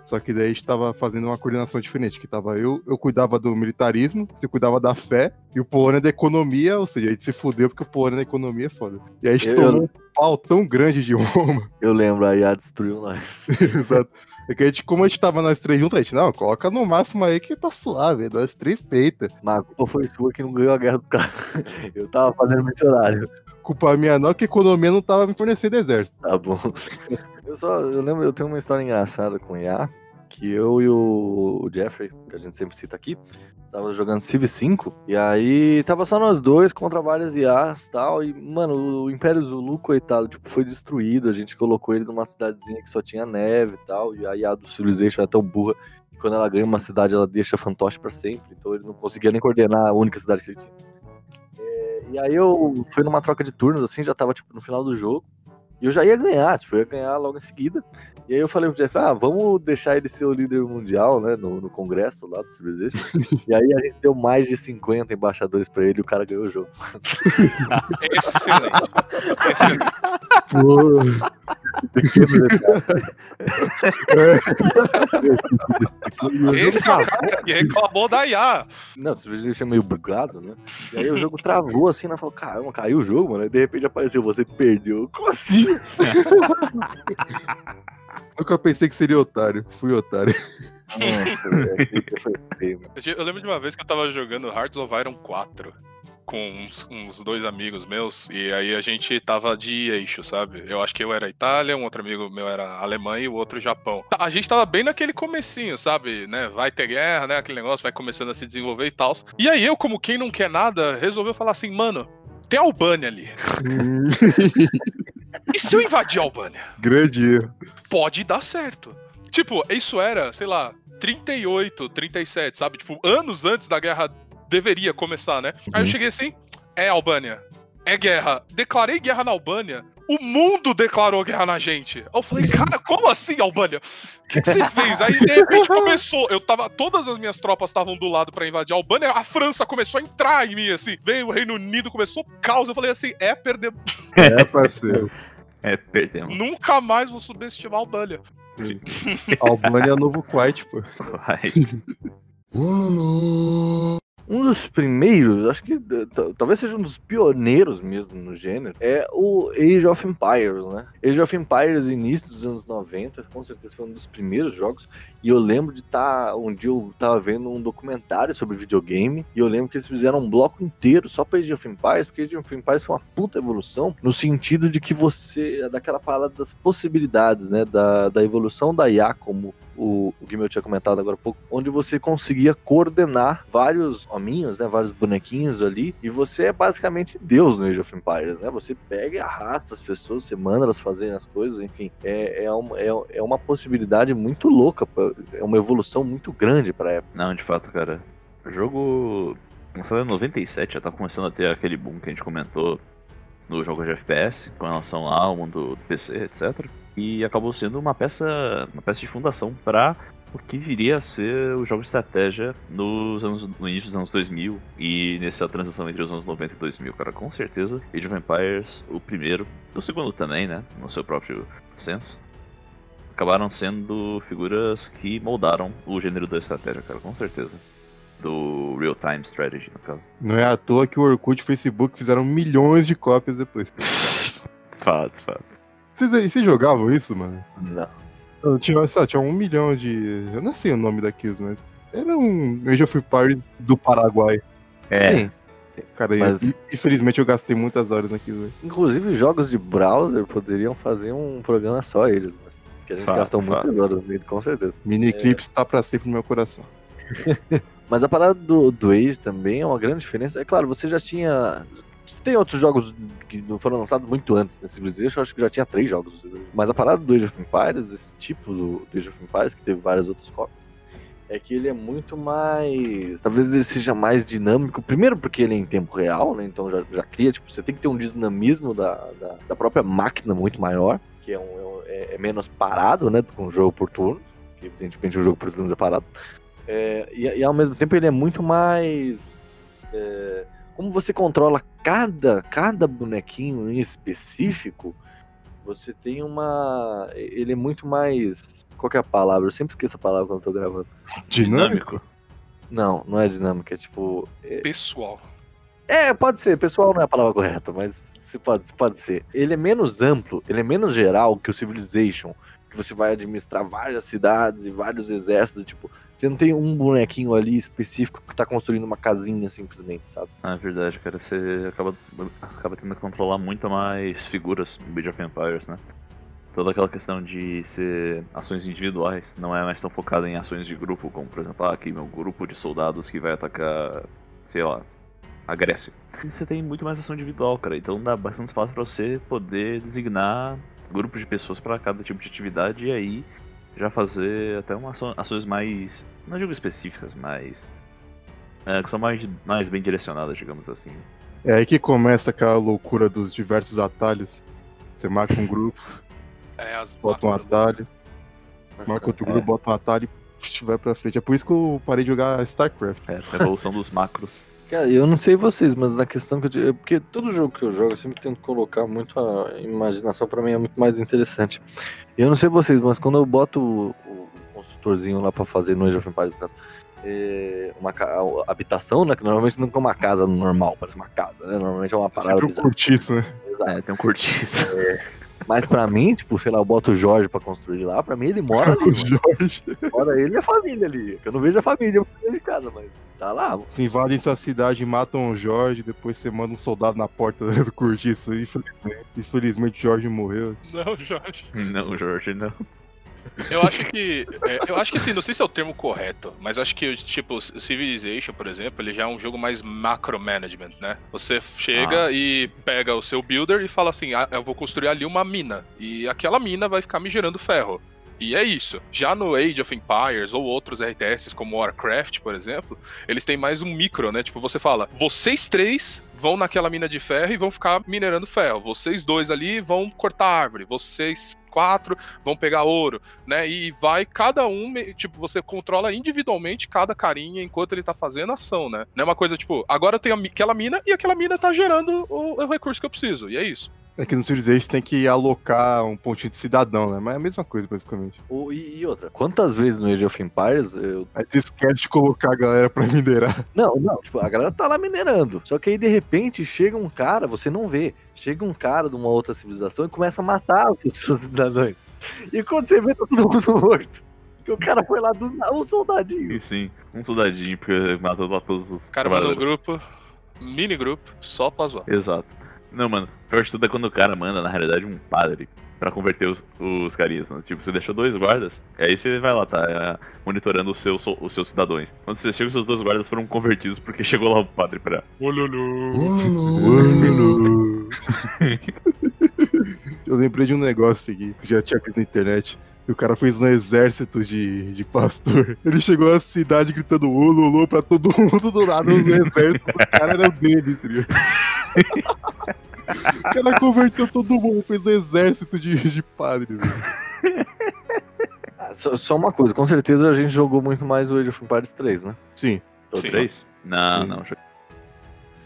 Só que daí a gente tava fazendo uma coordenação diferente, que tava eu, eu cuidava do militarismo, você cuidava da fé, e o Polônia da economia, ou seja, a gente se fudeu porque o Polônia da economia é foda. E aí a gente Eu- tomou um pau tão grande de Roma, Eu lembro, aí a destruiu nós. Exato. É que a gente, como a gente tava nós três juntos, a gente, não, coloca no máximo aí que tá suave, nós três peita. Mas a culpa foi sua que não ganhou a guerra do cara. Eu tava fazendo missionário. Culpa minha não, que a economia não tava me fornecendo exército. Tá bom. Eu só, eu lembro, eu tenho uma história engraçada com o Iá, que eu e o, Jeffrey, que a gente sempre cita aqui, tava jogando Civ 5, e aí tava só nós dois contra várias IAs e tal, e, mano, o Império Zulu, coitado, tipo, foi destruído, a gente colocou ele numa cidadezinha que só tinha neve e tal, e a IA do Civilization é tão burra que quando ela ganha uma cidade, ela deixa fantoche pra sempre, então ele não conseguia nem coordenar a única cidade que ele tinha. É, e aí eu fui numa troca de turnos, assim, já tava, tipo, no final do jogo, e eu já ia ganhar, tipo, eu ia ganhar logo em seguida. E aí eu falei pro Jeff, ah, vamos deixar ele ser o líder mundial, né, no, no congresso lá do Civilization. e aí a gente deu mais de 50 embaixadores pra ele e o cara ganhou o jogo. Excelente. Excelente. Pô. Esse é o cara que reclamou da IA. Não, o Civilization é meio bugado, né? E aí o jogo travou assim, né? Falou, caramba, caiu o jogo, mano. E de repente apareceu, você perdeu. Como assim? nunca pensei que seria otário. Fui otário. Nossa, velho, aquilo foi feio, mano. Eu lembro de uma vez que eu tava jogando Hearts of Iron 4 com uns, uns dois amigos meus, e aí a gente tava de eixo, sabe? Eu acho que eu era Itália, um outro amigo meu era Alemanha e o outro Japão. A gente tava bem naquele comecinho, sabe? Né? Vai ter guerra, né? Aquele negócio vai começando a se desenvolver e tal. E aí eu, como quem não quer nada, resolveu falar assim, mano, tem a Albânia ali. E se eu invadir a Albânia? Grande erro. pode dar certo. Tipo, isso era, sei lá, 38, 37, sabe? Tipo, anos antes da guerra deveria começar, né? Aí eu cheguei assim, é Albânia, é guerra. Declarei guerra na Albânia. O mundo declarou guerra na gente. Eu falei, cara, como assim, Albânia? O que, que você fez? Aí, de repente, começou. Eu tava. Todas as minhas tropas estavam do lado pra invadir a Albânia. A França começou a entrar em mim, assim. Veio o Reino Unido, começou caos. Eu falei assim: é perder. É, parceiro. É, perdemos. Nunca mais vou subestimar a Albânia. Albânia é novo Kuwait, pô. Vai. Um dos primeiros, acho que eh, talvez seja um dos pioneiros mesmo no gênero, é o Age of Empires, né? Age of Empires, início dos anos 90, com certeza foi um dos primeiros jogos. E eu lembro de estar. um dia eu tava vendo um documentário sobre videogame, e eu lembro que eles fizeram um bloco inteiro só pra Age of Empires, porque Age of Empires foi uma puta evolução, no sentido de que você. daquela parada das possibilidades, né? Da, da evolução da IA como o, o Guimel tinha comentado agora há pouco, onde você conseguia coordenar vários hominhos, né, vários bonequinhos ali, e você é basicamente Deus no Age of Empires, né? Você pega e arrasta as pessoas, você manda elas fazerem as coisas, enfim, é, é, uma, é, é uma possibilidade muito louca, pra- é uma evolução muito grande pra época. Não, de fato, cara. O jogo. Lançado em 97, já tá começando a ter aquele boom que a gente comentou no jogo de FPS, com relação ao mundo do PC, etc. E acabou sendo uma peça, uma peça de fundação para o que viria a ser o jogo de estratégia nos anos, no início dos anos 2000 e nessa transição entre os anos 90 e 2000, cara. Com certeza, Age of Empires, o primeiro, o segundo também, né, no seu próprio senso, acabaram sendo figuras que moldaram o gênero da estratégia, cara, com certeza. Do real-time strategy, no caso. Não é à toa que o Orkut e o Facebook fizeram milhões de cópias depois. Fato, fato. Vocês, jogavam isso, mano? Não. Eu tinha, lá, tinha um milhão de. Eu não sei o nome daquilo, mas. Era um Age of Empires do Paraguai. É, Sim. Cara, Mas- infelizmente eu gastei muitas horas naquilo. Inclusive, jogos de browser poderiam fazer um programa só eles, mas que a gente Fato, gastou fato. muitas horas nele, com certeza. Mini Eclipse tá pra sempre no meu coração. Mas a parada do, do Age também é uma grande diferença. É claro, você já tinha. Você tem outros jogos que foram lançados muito antes da Civilization, eu acho que já tinha três jogos. Mas a parada do Age of Empires, esse tipo do, Age of Empires, que teve várias outras cópias, é que ele é muito mais. Talvez ele seja mais dinâmico. Primeiro, porque ele é em tempo real, né? Então já, já cria, tipo, você tem que ter um dinamismo da, da, da própria máquina muito maior, que é, um, é um- é- é menos parado, né? Com o jogo por turnos. Que evidentemente o jogo por turnos é parado. É, e, e ao mesmo tempo ele é muito mais. é, como você controla cada, cada bonequinho em específico, você tem uma. Ele é muito mais. Qual que é a palavra? Eu sempre esqueço a palavra quando eu tô gravando. Dinâmico? Não, não é dinâmica, é tipo. É, Pessoal. é, pode ser, pessoal não é a palavra correta, mas se pode, pode ser. Ele é menos amplo, ele é menos geral que o Civilization, que você vai administrar várias cidades e vários exércitos, tipo, você não tem um bonequinho ali específico que tá construindo uma casinha simplesmente, sabe? na verdade, cara, você acaba, acaba tendo que controlar muito mais figuras no Age of Empires, né? toda aquela questão de ser ações individuais, não é mais tão focada em ações de grupo, como por exemplo, ah, aqui meu grupo de soldados que vai atacar, sei lá, a Grécia. E você tem muito mais ação individual, cara, então dá bastante espaço para você poder designar grupos de pessoas para cada tipo de atividade e aí já fazer até uma ação, ações mais, não digo específicas, mas é, que são mais, mais bem direcionadas, digamos assim. É aí que começa aquela loucura dos diversos atalhos. Você marca um grupo, É, as bota um atalho, marca outro grupo, bota um atalho e vai pra frente. É por isso que eu parei de jogar StarCraft. É, a evolução dos macros. Cara, eu não sei vocês, mas na questão que eu. digo- Porque todo jogo que eu jogo, eu sempre tento colocar muito a imaginação, pra mim é muito mais interessante. Eu não sei vocês, mas quando eu boto o, o construtorzinho lá pra fazer no Age of Empires, no caso, é, uma ca- a habitação, né? Que normalmente não é uma casa normal, parece uma casa, né? Normalmente é uma parada Sempre um bizarra. curtiço, né? Exato. É, tem um cortiço. Mas pra mim, tipo, sei lá, eu boto o Jorge pra construir lá, pra mim ele mora ali, O mano. Jorge. Mora ele e a família ali. Que eu não vejo a família dentro de casa, mas tá lá. Se invadem sua cidade, matam o Jorge, depois você manda um soldado na porta do curtiço. Infelizmente, infelizmente o Jorge morreu. Não, Jorge. Não, Jorge, não. Eu acho que. é, eu acho que assim, não sei se é o termo correto, mas acho que, tipo, o Civilization, por exemplo, ele já é um jogo mais macro-management, né? Você chega e pega o seu builder e fala assim: ah, eu vou construir ali uma mina. E aquela mina vai ficar me gerando ferro. E é isso. Já no Age of Empires ou outros RTS como Warcraft, por exemplo, eles têm mais um micro, né? Tipo, você fala, vocês três vão naquela mina de ferro e vão ficar minerando ferro. Vocês dois ali vão cortar árvore. Vocês quatro vão pegar ouro, né? E vai cada um, tipo, você controla individualmente cada carinha enquanto ele tá fazendo ação, né? Não é uma coisa tipo, agora eu tenho aquela mina e aquela mina tá gerando o, o recurso que eu preciso. E é isso. É que no Civilization tem que alocar um pontinho de cidadão, né? Mas é a mesma coisa, basicamente. O- e, e outra, quantas vezes no Age of Empires eu Aí você esquece de colocar a galera pra minerar. Não, não, tipo, a galera tá lá minerando. Só que aí, de repente, chega um cara, você não vê. Chega um cara de uma outra civilização e começa a matar os seus cidadãos. E quando você vê, tá todo mundo morto. Porque o cara foi lá do um soldadinho. E sim, um soldadinho, porque matou lá todos os. O cara manda um grupo, mini grupo, só pra zoar. Exato. Não, mano, pior de tudo é quando o cara manda, na realidade, um padre pra converter os, os carismas. Tipo, você deixou dois guardas, e aí você vai lá, tá é, monitorando os seus, os seus cidadãos. Quando você chega, os seus dois guardas foram convertidos porque chegou lá o padre pra. Eu lembrei de um negócio aqui que já tinha visto na internet. O cara fez um exército de, de pastor. Ele chegou à cidade gritando ololô pra todo mundo do lado. O exército do cara era dele, tá ligado? O cara converteu todo mundo, fez um exército de, de padres. velho. Ah, só, só uma coisa, com certeza a gente jogou muito mais o Age of Empires 3, né? Sim, Os Sim. três? Não, Sim. não.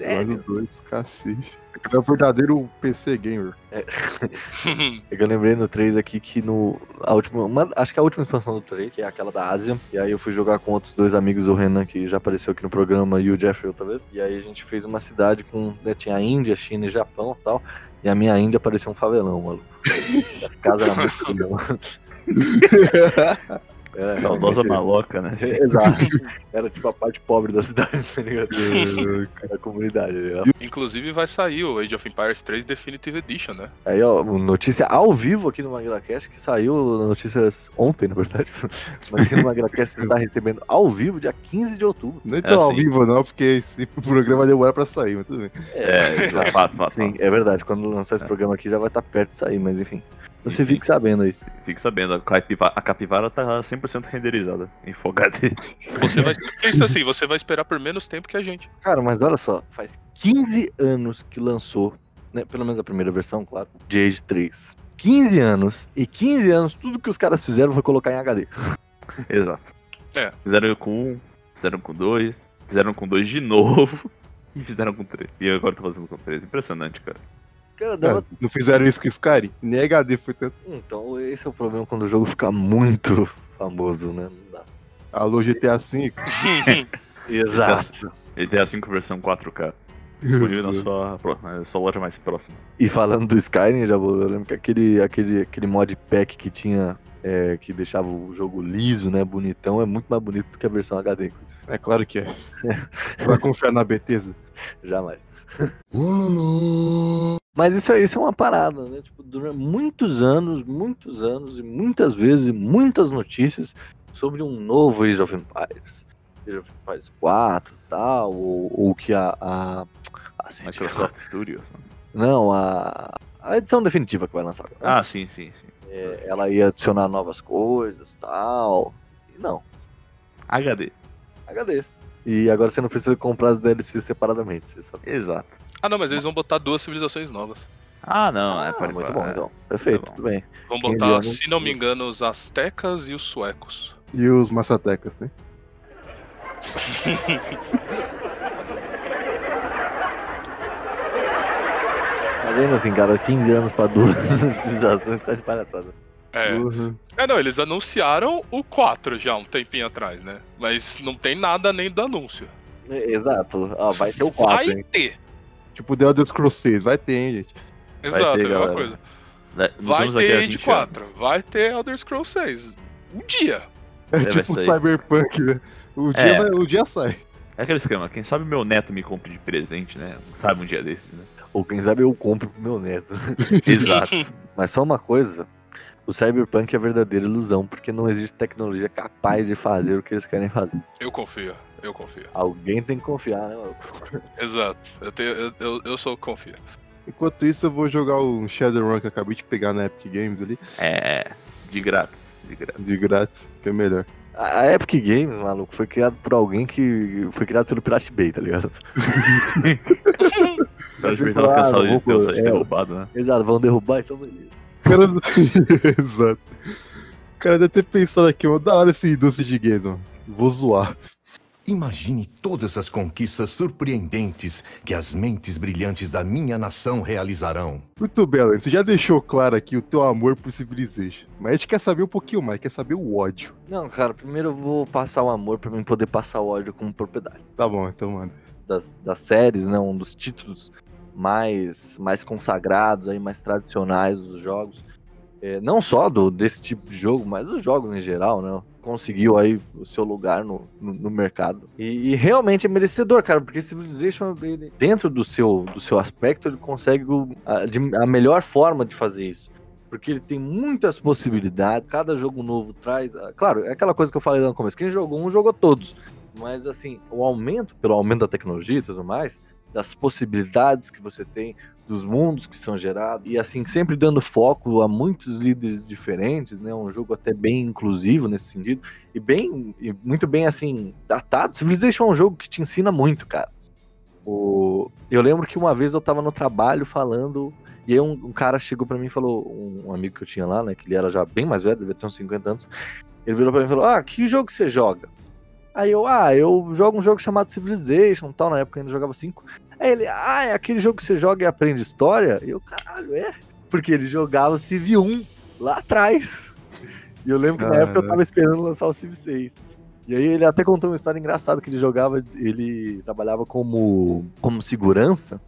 Os dois, cacete. O é um verdadeiro PC gamer. É que eu lembrei no 3 aqui que no. A última, uma- acho que a última expansão do 3, que é aquela da Ásia. E aí eu fui jogar com outros dois amigos, o Renan, que já apareceu aqui no programa, e o Jeffrey outra vez. E aí a gente fez uma cidade com. Né, tinha Índia, China e Japão e tal. E a minha Índia parecia um favelão, maluco. As casas eram muito. Era Saudosa realmente- maloca, né? Exato. Era tipo a parte pobre da cidade, tá ligado? É, Da comunidade. né? Inclusive vai sair o Age of Empires 3 Definitive Edition, né? Aí, ó, notícia ao vivo aqui no MaguilaCast, que saiu a notícia ontem, na verdade. Mas aqui no MaguilaCast você tá recebendo ao vivo, dia 15 de outubro. Nem tão ao assim. vivo não, porque esse programa demora pra sair, mas tudo bem. É, fato, fato, fato. Sim, é verdade. Quando lançar esse É. programa aqui já vai estar perto de sair, mas enfim. Você Enfim. fique sabendo aí. Fique sabendo, a capivara, a capivara tá 100% renderizada em Full HD. Você vai. Pensa assim, você vai esperar por menos tempo que a gente. Cara, mas olha só, faz 15 anos que lançou, né, pelo menos a primeira versão, claro, de Age 3. 15 anos, e 15 anos, tudo que os caras fizeram foi colocar em HD. Exato. É. Fizeram com um, fizeram com dois, fizeram com dois de novo e fizeram com três. E agora tá fazendo com três. Impressionante, cara. Cara, dava... É, não fizeram isso com o Skyrim? Nem HD foi tanto. Então esse é o problema quando o jogo fica muito famoso, né? Não dá. Alô, GTA V. Exato. GTA 5 versão 4K. Disponível na sua, na sua loja mais próxima. E falando do Skyrim, já vou, eu lembro que aquele, aquele, aquele mod pack que tinha, é, que deixava o jogo liso, né, bonitão, é muito mais bonito do que a versão HD. É claro que é. Vai confiar na Bethesda? Jamais. Mas isso, é- isso é uma parada, né? Tipo, durante muitos anos, muitos anos e muitas vezes, e muitas notícias sobre um novo Age of Empires. Age of Empires 4 e tal, ou, ou que a. a, a Microsoft Studios. mano. Não, a, a edição definitiva que vai lançar agora. Ah, sim, sim, sim. É, ela ia adicionar novas coisas tal. E não, HD. HD. E agora você não precisa comprar as DLCs separadamente, você sabe. Exato. Ah, não, mas eles vão botar duas civilizações novas. Ah, não, é Ah, pode muito pá, bom, é. então. Perfeito, tudo bem. Vão Quem botar, se não me engano, os astecas e os suecos. E os massatecas, né? Mas ainda assim, cara, 15 anos pra duas civilizações tá de palhaçada. É. Uhum. É, não, eles anunciaram o 4 já um tempinho atrás, né? Mas não tem nada nem do anúncio. É, Exato. Ó, vai ter o 4, Vai hein? ter. Tipo, The Elder Scrolls 6, vai ter, hein, gente. Exato, ter, é a mesma coisa. Né, Vai ter a Age 20 4, anos. vai ter Elder Scrolls 6. Um dia. É, vai tipo. Cyberpunk, né? O dia, É. vai- o dia sai. É aquele esquema, quem sabe meu neto me compre de presente, né? Sabe um dia desses, né? Ou quem sabe eu compro pro meu neto. Exato. Mas só uma coisa. O Cyberpunk é verdadeira ilusão, porque não existe tecnologia capaz de fazer o que eles querem fazer. Eu confio, eu confio. Alguém tem que confiar, né, mano? Exato. Eu, tenho, eu, eu, eu sou confio. Enquanto isso, eu vou jogar o Shadowrun que eu acabei de pegar na Epic Games ali, É, de grátis. De grátis. de grátis, que é melhor. A Epic Games, maluco, foi criado por alguém que foi criado pelo Pirate Bay, tá ligado? Pra Claro, tava cansado de ter o site é. derrubado, né? Exato, vão derrubar, então beleza. O cara... Exato. O cara deve ter pensado aqui, mano, da hora esse indústria de games, mano. Vou zoar. Imagine todas as conquistas surpreendentes que as mentes brilhantes da minha nação realizarão. Muito bem, Alan, você já deixou claro aqui o teu amor por Civilization. Mas a gente quer saber um pouquinho mais, quer saber o ódio. Não, cara, primeiro eu vou passar o amor pra mim poder passar o ódio como propriedade. Tá bom, então manda. Das, das séries, né? Um dos títulos mais, mais consagrados, aí, mais tradicionais dos jogos. É, não só do, desse tipo de jogo, mas os jogos em geral, né? Conseguiu aí o seu lugar no, no, no mercado. E, e realmente é merecedor, cara, porque Civilization, ele, dentro do seu, do seu aspecto, ele consegue o- a, de- a melhor forma de fazer isso. Porque ele tem muitas possibilidades, cada jogo novo traz. ah, Claro, é aquela coisa que eu falei lá no começo: quem jogou um, jogou todos. Mas assim, o aumento, pelo aumento da tecnologia e tudo mais, das possibilidades que você tem, dos mundos que são gerados, e assim, sempre dando foco a muitos líderes diferentes, né? Um jogo até bem inclusivo nesse sentido, e bem, e muito bem assim, datado. Civilization é um jogo que te ensina muito, cara. O... Eu lembro que uma vez eu tava no trabalho falando, e aí um, um cara chegou pra mim e falou, um, um amigo que eu tinha lá, né? Que ele era já bem mais velho, devia ter uns 50 anos. Ele virou pra mim e falou: Ah, que jogo você joga? Aí eu, ah, eu jogo um jogo chamado Civilization tal, na época eu ainda jogava 5. Aí ele, ah, é aquele jogo que você joga e aprende história? E eu, caralho, é? Porque ele jogava Civ 1 lá atrás. E eu lembro que na época eu tava esperando lançar o Civ 6. E aí ele até contou uma história engraçada que ele jogava, ele trabalhava como, como segurança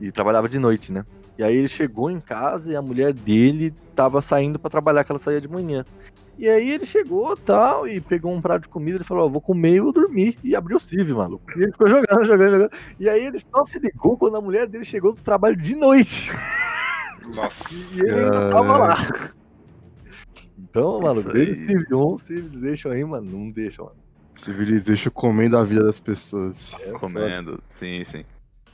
e trabalhava de noite, né? E aí ele chegou em casa e a mulher dele tava saindo pra trabalhar, que ela saía de manhã. E aí ele chegou tal, e pegou um prato de comida, ele falou, ó, vou comer e vou dormir. E abriu o Civ, maluco. E ele ficou jogando, jogando, jogando. E aí ele só se ligou quando a mulher dele chegou do trabalho de noite. Nossa. E ele ainda tava lá. Então, mano, Isso desde. Civ 1, Civilization aí, mano, não deixa, mano. Civilization comendo a vida das pessoas. É Comendo, sim, sim.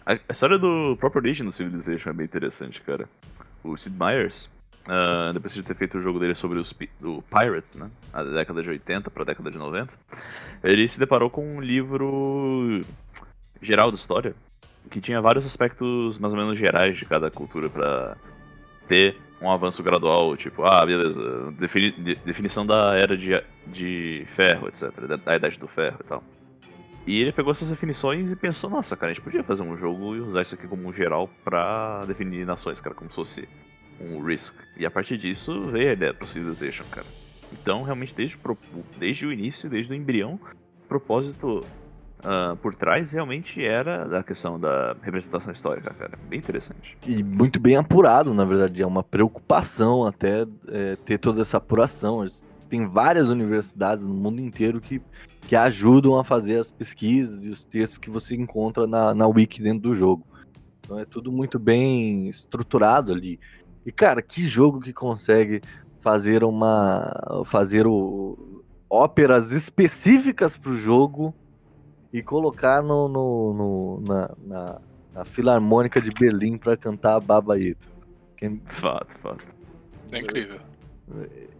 A, a história do próprio origem do Civilization é bem interessante, cara. O Sid Meier's, ah, depois de ter feito o jogo dele sobre os o Pirates, né? Na década de 80 pra década de 90, ele se deparou com um livro geral de história que tinha vários aspectos mais ou menos gerais de cada cultura pra ter um avanço gradual, tipo, ah, beleza, defini- de- definição da era de, de ferro, etc, da, da idade do ferro e tal. E ele pegou essas definições e pensou, nossa, cara, a gente podia fazer um jogo e usar isso aqui como geral pra definir nações, cara, como se fosse um Risk. E a partir disso veio a ideia pro Civilization, cara. Então, realmente, desde, desde o início, desde o embrião, o propósito ah, por trás realmente era a questão da representação histórica, cara. Bem interessante. E muito bem apurado, na verdade. É uma preocupação até é, ter toda essa apuração. Tem várias universidades no mundo inteiro que, que ajudam a fazer as pesquisas e os textos que você encontra na, na wiki dentro do jogo. Então é tudo muito bem estruturado ali. E cara, que jogo que consegue fazer uma fazer o, óperas específicas para o jogo e colocar no, no, no na, na, na, Filarmônica de Berlim para cantar Babaito. Quem... Fato, fato. É incrível.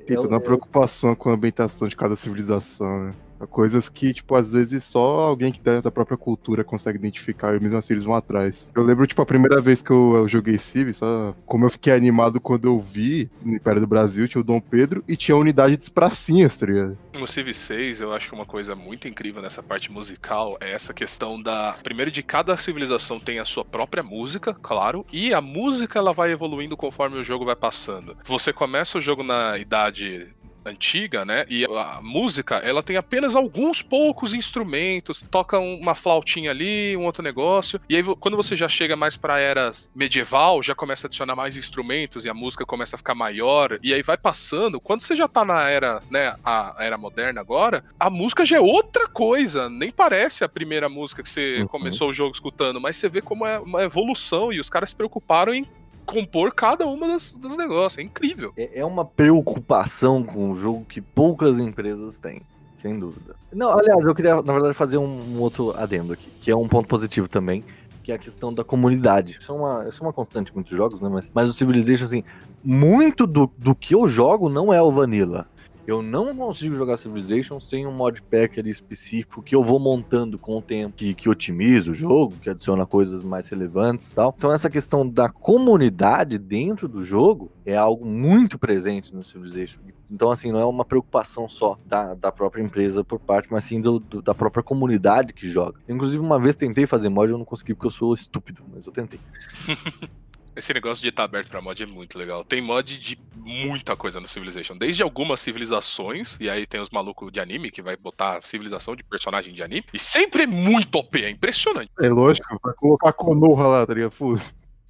Tem toda uma preocupação com a ambientação de cada civilização, né? Coisas que, tipo, às vezes só alguém que tá da própria cultura consegue identificar e mesmo assim eles vão atrás. Eu lembro, tipo, a primeira vez que eu, eu joguei Civ, só como eu fiquei animado quando eu vi no Império do Brasil, tinha o Dom Pedro e tinha a unidade de pracinhas, tá ligado? No Civ 6, eu acho que uma coisa muito incrível nessa parte musical é essa questão da. Primeiro, de cada civilização tem a sua própria música, claro, e a música ela vai evoluindo conforme o jogo vai passando. Você começa o jogo na idade antiga, né? E a música, ela tem apenas alguns poucos instrumentos, toca uma flautinha ali, um outro negócio. E aí quando você já chega mais para era medieval, já começa a adicionar mais instrumentos e a música começa a ficar maior. E aí vai passando, quando você já tá na era, né, a era moderna agora, a música já é outra coisa, nem parece a primeira música que você uhum. começou o jogo escutando, mas você vê como é uma evolução e os caras se preocuparam em compor cada uma das, dos negócios. É incrível. É, é uma preocupação com o jogo que poucas empresas têm. Sem dúvida. Não, aliás, eu queria, na verdade, fazer um, outro adendo aqui, que é um ponto positivo também, que é a questão da comunidade. Isso é uma, isso é uma constante em muitos jogos, né? Mas, mas o Civilization, assim, muito do, do que eu jogo não é o Vanilla. Eu não consigo jogar Civilization sem um modpack ali específico que eu vou montando com o tempo, que, que otimiza o jogo, que adiciona coisas mais relevantes e tal. Então essa questão da comunidade dentro do jogo é algo muito presente no Civilization. Então, assim, não é uma preocupação só da, da própria empresa por parte, mas sim do, do, da própria comunidade que joga. Inclusive, uma vez tentei fazer mod eu não consegui porque eu sou estúpido, mas eu tentei. Esse negócio de estar aberto pra mod é muito legal. Tem mod de muita coisa no Civilization. Desde algumas civilizações, e aí tem os malucos de anime que vai botar civilização de personagem de anime. E sempre é muito OP, é impressionante. É lógico, vai colocar Konoha lá, tá ligado?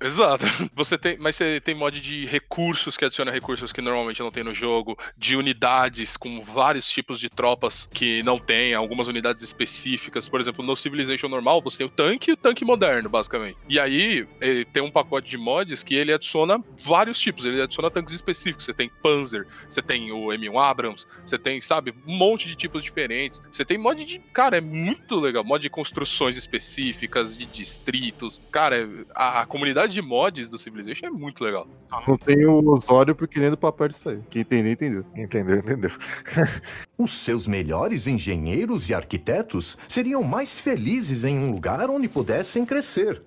Exato. Você tem, mas você tem mod de recursos que adiciona recursos que normalmente não tem no jogo, de unidades com vários tipos de tropas que não tem, algumas unidades específicas. Por exemplo, no Civilization normal, você tem o tanque e o tanque moderno, basicamente. E aí eh, tem um pacote de mods que ele adiciona vários tipos, ele adiciona tanques específicos. Você tem Panzer, você tem o M1 Abrams, você tem, sabe, um monte de tipos diferentes. Você tem mod de, cara, é muito legal, mod de construções específicas, de distritos. Cara, a, a comunidade de mods do Civilization é muito legal. Só não tem o Osório porque nem do papel de sair. Quem entendeu, entendeu. Entendeu, entendeu. Os seus melhores engenheiros e arquitetos seriam mais felizes em um lugar onde pudessem crescer.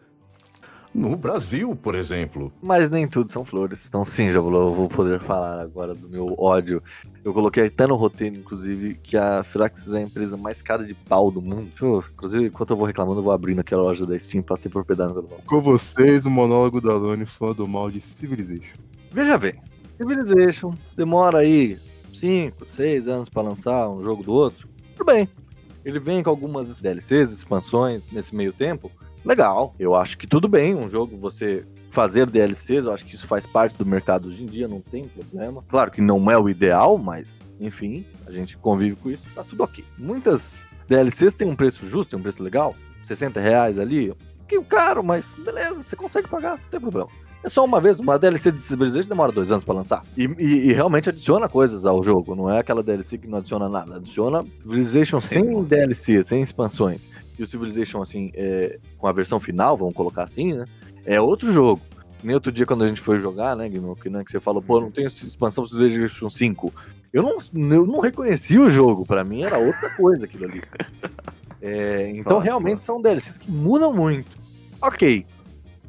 No Brasil, por exemplo. Mas nem tudo são flores. Então, sim, já vou, vou poder falar agora do meu ódio. Eu coloquei até no roteiro, inclusive, que a Firaxis é a empresa mais cara de pau do mundo. Eu, inclusive, enquanto eu vou reclamando, eu vou abrindo aquela loja da Steam pra ter propriedade no Com vocês, o monólogo da Lone, fã do mal de Civilization. Veja bem, Civilization demora aí 5, 6 anos para lançar um jogo do outro. Tudo bem. Ele vem com algumas DLCs, expansões nesse meio tempo legal. Eu acho que tudo bem um jogo você fazer DLCs, eu acho que isso faz parte do mercado hoje em dia, não tem problema. Claro que não é o ideal, mas enfim, a gente convive com isso, tá tudo ok. Muitas DLCs têm um preço justo, tem um preço legal, 60 reais ali, um pouquinho caro, mas beleza, você consegue pagar, não tem problema. É só uma vez, uma DLC de Civilization demora dois anos para lançar. E, e, e, realmente adiciona coisas ao jogo, não é aquela DLC que não adiciona nada. Adiciona Civilization Sim, sem DLC, sem expansões e o Civilization, assim, é, com a versão final, vamos colocar assim, né? É outro jogo. Nem outro dia quando a gente foi jogar, né, Guilherme, que, né, que você falou, pô, não tem expansão Civilization 5. Eu não, eu não reconheci o jogo, para mim era outra coisa aquilo ali. É, então realmente são DLCs que mudam muito. Ok,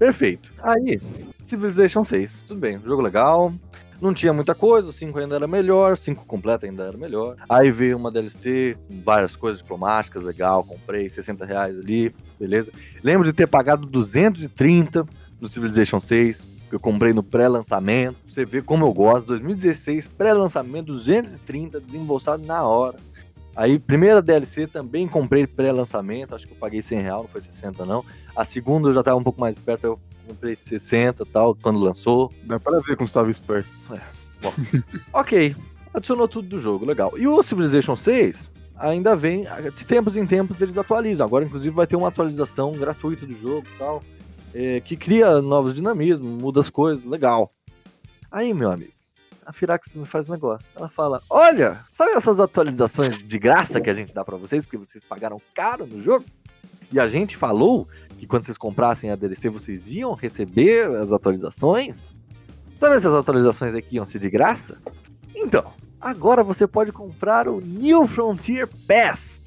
perfeito. Aí, Civilization 6, tudo bem, jogo legal, não tinha muita coisa, o 5 ainda era melhor, o 5 completo ainda era melhor. Aí veio uma DLC várias coisas diplomáticas, legal, comprei 60 reais ali, beleza. Lembro de ter pagado 230 no Civilization 6, que eu comprei no pré-lançamento. Você vê como eu gosto, 2016, pré-lançamento, 230, desembolsado na hora. Aí, primeira DLC também comprei pré-lançamento, acho que eu paguei 100 reais, não foi 60 não. A segunda eu já tava um pouco mais perto, eu comprei 60 e tal, quando lançou. Dá para ver como estava esperto. É, ok, adicionou tudo do jogo, legal. E o Civilization 6 ainda vem, de tempos em tempos eles atualizam. Agora, inclusive, vai ter uma atualização gratuita do jogo e tal. é, que cria novos dinamismos, muda as coisas, legal. Aí, meu amigo, a Firaxis me faz um negócio. Ela fala: Olha, sabe essas atualizações de graça que a gente dá pra vocês, porque vocês pagaram caro no jogo? E a gente falou que quando vocês comprassem a DLC, vocês iam receber as atualizações? Sabe essas atualizações aqui iam ser de graça? Então, agora você pode comprar o New Frontier Pass.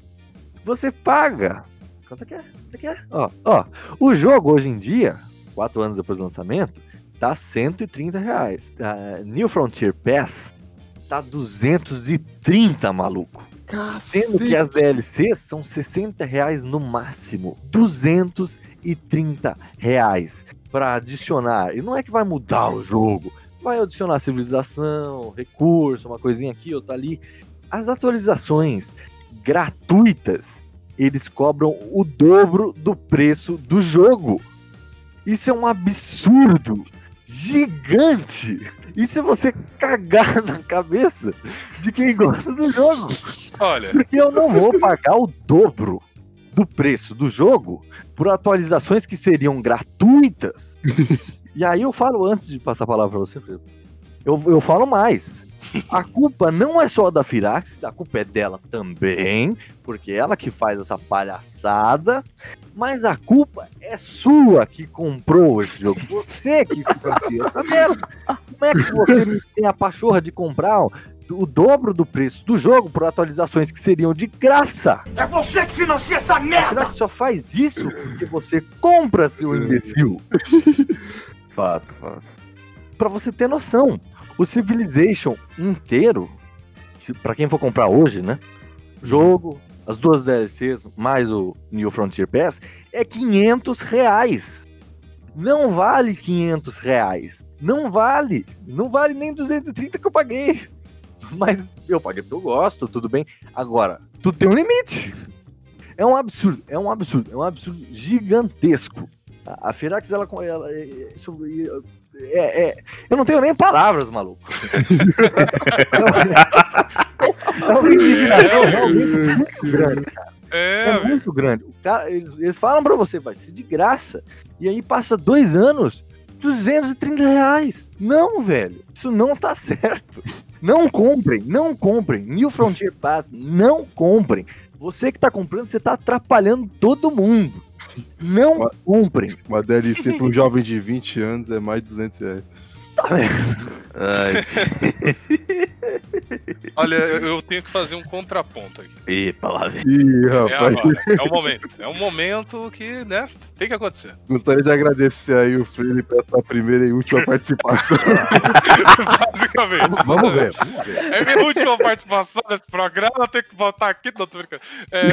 Você paga. Quanto é que é? Quanto é que é? Ó, ó, o jogo hoje em dia, quatro anos depois do lançamento, tá 130 reais. A New Frontier Pass tá 230, maluco. Sendo que as DLCs são 60 reais no máximo. 230 reais para adicionar. E não é que vai mudar o jogo. Vai adicionar civilização, recurso, uma coisinha aqui, outra ali. As atualizações gratuitas, eles cobram o dobro do preço do jogo. Isso é um absurdo gigante. E se você cagar na cabeça de quem gosta do jogo? Olha, Porque eu não vou pagar o dobro do preço do jogo por atualizações que seriam gratuitas. e aí eu falo antes de passar a palavra pra você. Eu, eu falo mais. A culpa não é só da Firaxis, a culpa é dela também, porque é ela que faz essa palhaçada, mas a culpa é sua que comprou esse jogo. Você que financia essa merda. Como é que você tem a pachorra de comprar o, dobro do preço do jogo por atualizações que seriam de graça? É você que financia essa A merda! Firaxis só faz isso porque você compra, seu imbecil. Fato, fato. Pra você ter noção, o Civilization inteiro, pra quem for comprar hoje, né? Jogo, as duas DLCs, mais o New Frontier Pass, é 500 reais. Não vale 500 reais. Não vale. Não vale nem 230 que eu paguei. Mas eu paguei porque eu gosto, tudo bem. Agora, tudo tem um limite. É um absurdo, é um absurdo, é um absurdo gigantesco. A, a Firaxis, ela, ela é- é, é- eu não tenho nem palavras, maluco. é uma indignação realmente muito grande. é, É amigo. muito grande. Cara, eles, eles falam pra você, vai ser de graça. E aí passa dois anos, 230 reais. Não, velho. Isso não tá certo. Não comprem, não comprem. New Frontier Pass, não comprem. Você que tá comprando, você tá atrapalhando todo mundo. Não comprem. Uma DLC para um jovem de 20 anos é mais de 200 reais. Tá Olha, eu tenho que fazer um contraponto aqui. lá vem. Ih, É rapaz, agora, é o momento. É um momento que, né, tem que acontecer. gostaria de agradecer aí o Freire pela sua primeira e última participação. Basicamente. Vamos ver, vamos ver. É minha última participação nesse programa, eu tenho que voltar aqui, não tô brincando. É,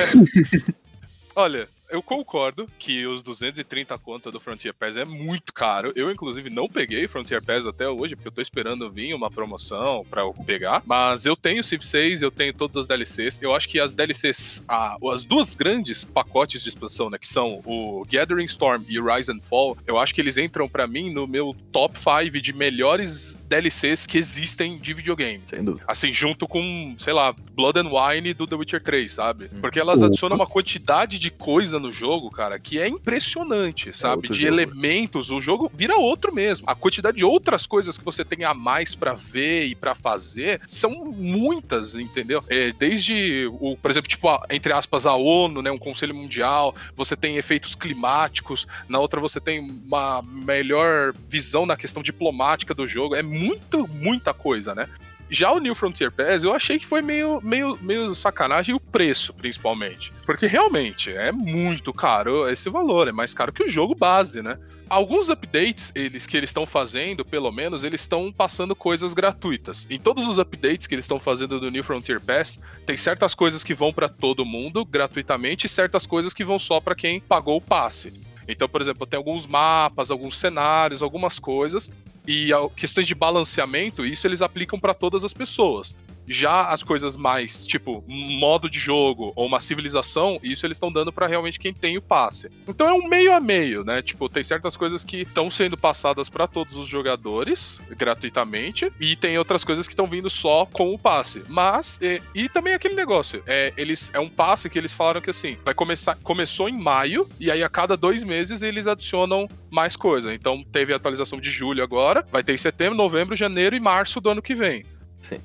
olha, eu concordo que os 230 conta do Frontier Pass é muito caro. Eu, inclusive, não peguei Frontier Pass até hoje, porque eu tô esperando vir uma promoção pra eu pegar. Mas eu tenho Civ 6, eu tenho todas as DLCs. Eu acho que as DLCs, ah, as duas grandes pacotes de expansão, né, que são o Gathering Storm e Rise and Fall, eu acho que eles entram pra mim no meu top 5 de melhores DLCs que existem de videogame. Sem dúvida. Assim, junto com, sei lá, Blood and Wine do The Witcher 3, sabe? Porque elas Opa. adicionam uma quantidade de coisa no jogo, cara, que é impressionante, sabe? outro de jogo. elementos, o jogo vira outro mesmo. A quantidade de outras coisas que você tem a mais pra ver e pra fazer são muitas, entendeu? É, desde o, por exemplo, tipo, a- entre aspas, a ONU, né, um Conselho Mundial, você tem efeitos climáticos, na outra você tem uma melhor visão na questão diplomática do jogo. É muito, muita coisa, né? Já o New Frontier Pass, eu achei que foi meio, meio, meio sacanagem o preço, principalmente. Porque realmente é muito caro esse valor, é mais caro que o jogo base, né? Alguns updates eles que eles estão fazendo, pelo menos, eles estão passando coisas gratuitas. Em todos os updates que eles estão fazendo do New Frontier Pass, tem certas coisas que vão pra todo mundo gratuitamente e certas coisas que vão só pra quem pagou o passe. Então, por exemplo, tem alguns mapas, alguns cenários, algumas coisas e questões de balanceamento, isso eles aplicam para todas as pessoas. Já as coisas mais, tipo, modo de jogo ou uma civilização, isso eles estão dando pra realmente quem tem o passe. Então é um meio a meio, né? Tipo, tem certas coisas que estão sendo passadas pra todos os jogadores gratuitamente e tem outras coisas que estão vindo só com o passe. Mas, e, e também aquele negócio, é, eles, é um passe que eles falaram que assim, vai começar, começou em maio e aí a cada dois meses eles adicionam mais coisa. Então teve a atualização de julho agora, vai ter em setembro, novembro, janeiro e março do ano que vem. Sim.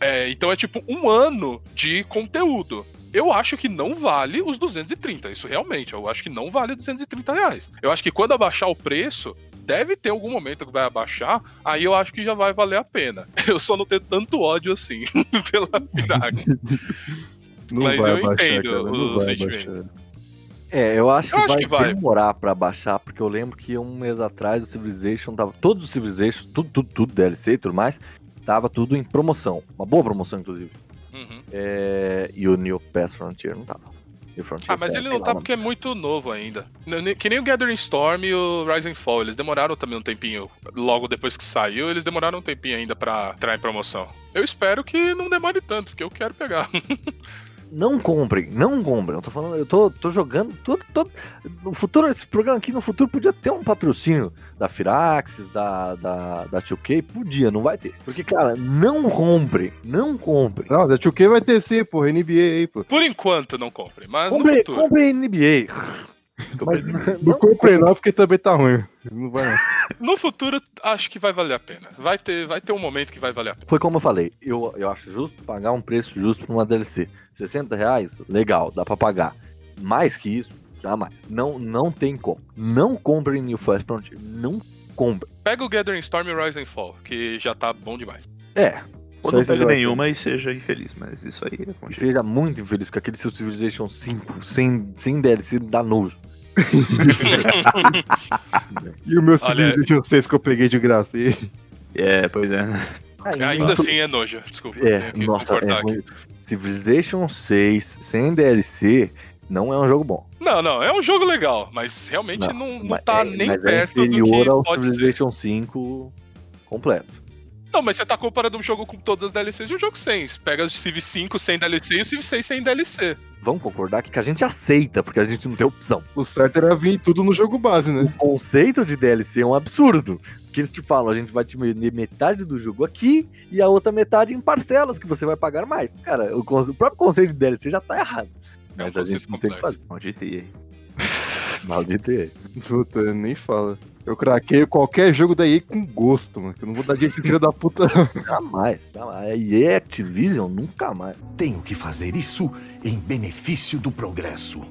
É, então é tipo um ano de conteúdo. Eu acho que não vale os 230. Isso realmente, eu acho que não vale 230 reais. Eu acho que quando abaixar o preço, deve ter algum momento que vai abaixar, aí eu acho que já vai valer a pena. Eu só não tenho tanto ódio assim pela Firax. Mas eu abaixar, entendo cara, o sentimento. abaixar. É, eu acho, Eu que, acho vai que vai. demorar pra baixar, porque eu lembro que um mês atrás o Civilization tava. Todos os Civilization, tudo, tudo, tudo, DLC e tudo mais, tava tudo em promoção. Uma boa promoção, inclusive. Uhum. É, e o New Pass Frontier não tava. Frontier Ah, mas Pass, ele não tá porque é muito novo ainda. Que nem o Gathering Storm e o Rise and Fall. Eles demoraram também um tempinho. Logo depois que saiu, eles demoraram um tempinho ainda pra entrar em promoção. Eu espero que não demore tanto, porque eu quero pegar. Não comprem, não comprem. Eu tô falando, eu tô, tô jogando. Todo, todo, no futuro, esse programa aqui no futuro podia ter um patrocínio da Firaxis, da, da, da 2K. Podia, não vai ter. Porque, cara, não comprem, não comprem. Não, da 2K vai ter sim, porra, NBA aí, pô. Por enquanto, não compre. Mas no Comprem, futuro. comprem NBA. Mas Não comprei não, porque também tá ruim. Não vai não. No futuro, acho que vai valer a pena. Vai ter, vai ter um momento que vai valer a pena. Foi como eu falei, eu, eu acho justo pagar um preço justo pra uma DLC. 60 reais, legal, dá pra pagar. Mais que isso, jamais. Não, não tem como. Não comprem New Frontier. Não comprem. Pega o Gathering Storm e Rise and Fall, que já tá bom demais. É. Ou não pegue nenhuma e seja infeliz, mas isso aí é E seja muito infeliz, porque aquele seu Civilization 5 sem, sem DLC dá nojo. E o meu Olha- Civilization 6 que eu peguei de graça. E... É, pois é. Ainda assim é nojo, desculpa. É, nossa, é aqui. Civilization 6 sem DLC não é um jogo bom. Não, não, é um jogo legal, mas realmente Não, não, não tá é- nem mas é perto do inferior que ao pode ser. Civilization 5 completo. Não, mas você tá comparando um jogo com todas as DLCs e um jogo sem. Você pega o Civ 5 sem DLC e o Civ 6 sem DLC. Vamos concordar que, a gente aceita, porque a gente não tem opção. O certo era vir tudo no jogo base, né? O conceito de DLC é um absurdo. Que eles te falam, a gente vai te vender metade do jogo aqui e a outra metade em parcelas que você vai pagar mais. Cara, o, o próprio conceito de DLC já tá errado. É Mas a gente não tem o que complexo. fazer. Maldito EA. Maldito EA. Puta, nem fala. Eu craquei qualquer jogo da EA com gosto, mano. que Eu não vou dar dinheiro pra esse filho da puta. Jamais. jamais. A EA Activision nunca mais. Tenho que fazer isso em benefício do progresso.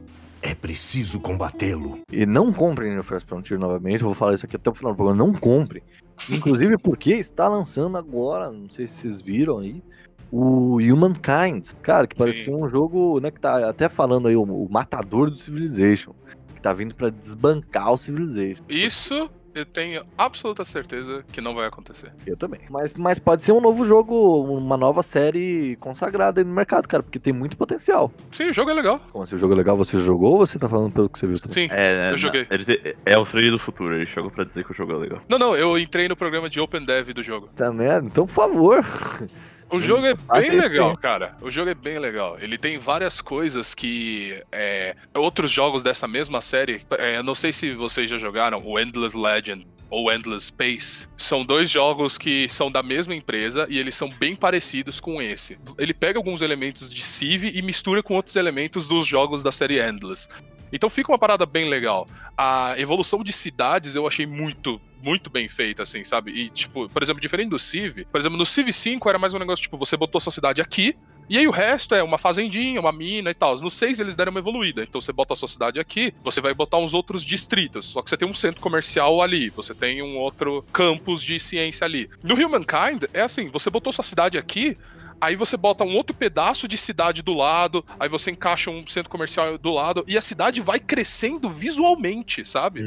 É preciso combatê-lo. E não comprem no First Frontier novamente. Eu vou falar isso aqui até o final do programa. Não comprem. Inclusive porque está lançando agora, não sei se vocês viram aí, o Humankind. Cara, que parecia um jogo, né, que tá até falando aí, o, o matador do Civilization. Que tá vindo pra desbancar o Civilization. Isso eu tenho absoluta certeza que não vai acontecer. Eu também. Mas, mas pode ser um novo jogo, uma nova série consagrada aí no mercado, cara, porque tem muito potencial. Sim, o jogo é legal. Como se o jogo é legal, você jogou ou você tá falando pelo que você viu? também? Sim. É, Eu joguei. Ele é o freio do futuro, ele chegou pra dizer que o jogo é legal. Não, não, eu entrei no programa de Open Dev do jogo. Tá merda? Então, por favor. O jogo é bem legal, cara. O jogo é bem legal. Ele tem várias coisas que é, outros jogos dessa mesma série. é, eu não sei se vocês já jogaram o Endless Legend ou Endless Space. São dois jogos que são da mesma empresa e eles são bem parecidos com esse. Ele pega alguns elementos de Civ e mistura com outros elementos dos jogos da série Endless. Então fica uma parada bem legal. A evolução de cidades eu achei muito, muito bem feita, assim, sabe? E, tipo, por exemplo, diferente do Civ, por exemplo, no Civ 5 era mais um negócio, tipo, você botou sua cidade aqui, e aí o resto é uma fazendinha, uma mina e tal. No 6 eles deram uma evoluída. Então você bota a sua cidade aqui, você vai botar uns outros distritos. Só que você tem um centro comercial ali, você tem um outro campus de ciência ali. No Humankind, é assim, você botou sua cidade aqui, Aí você bota um outro pedaço de cidade do lado, aí você encaixa um centro comercial do lado, e a cidade vai crescendo visualmente, sabe?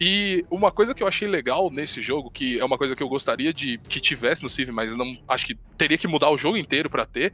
E uma coisa que eu achei legal nesse jogo, que é uma coisa que eu gostaria de que tivesse no Civ, mas não acho que teria que mudar o jogo inteiro pra ter,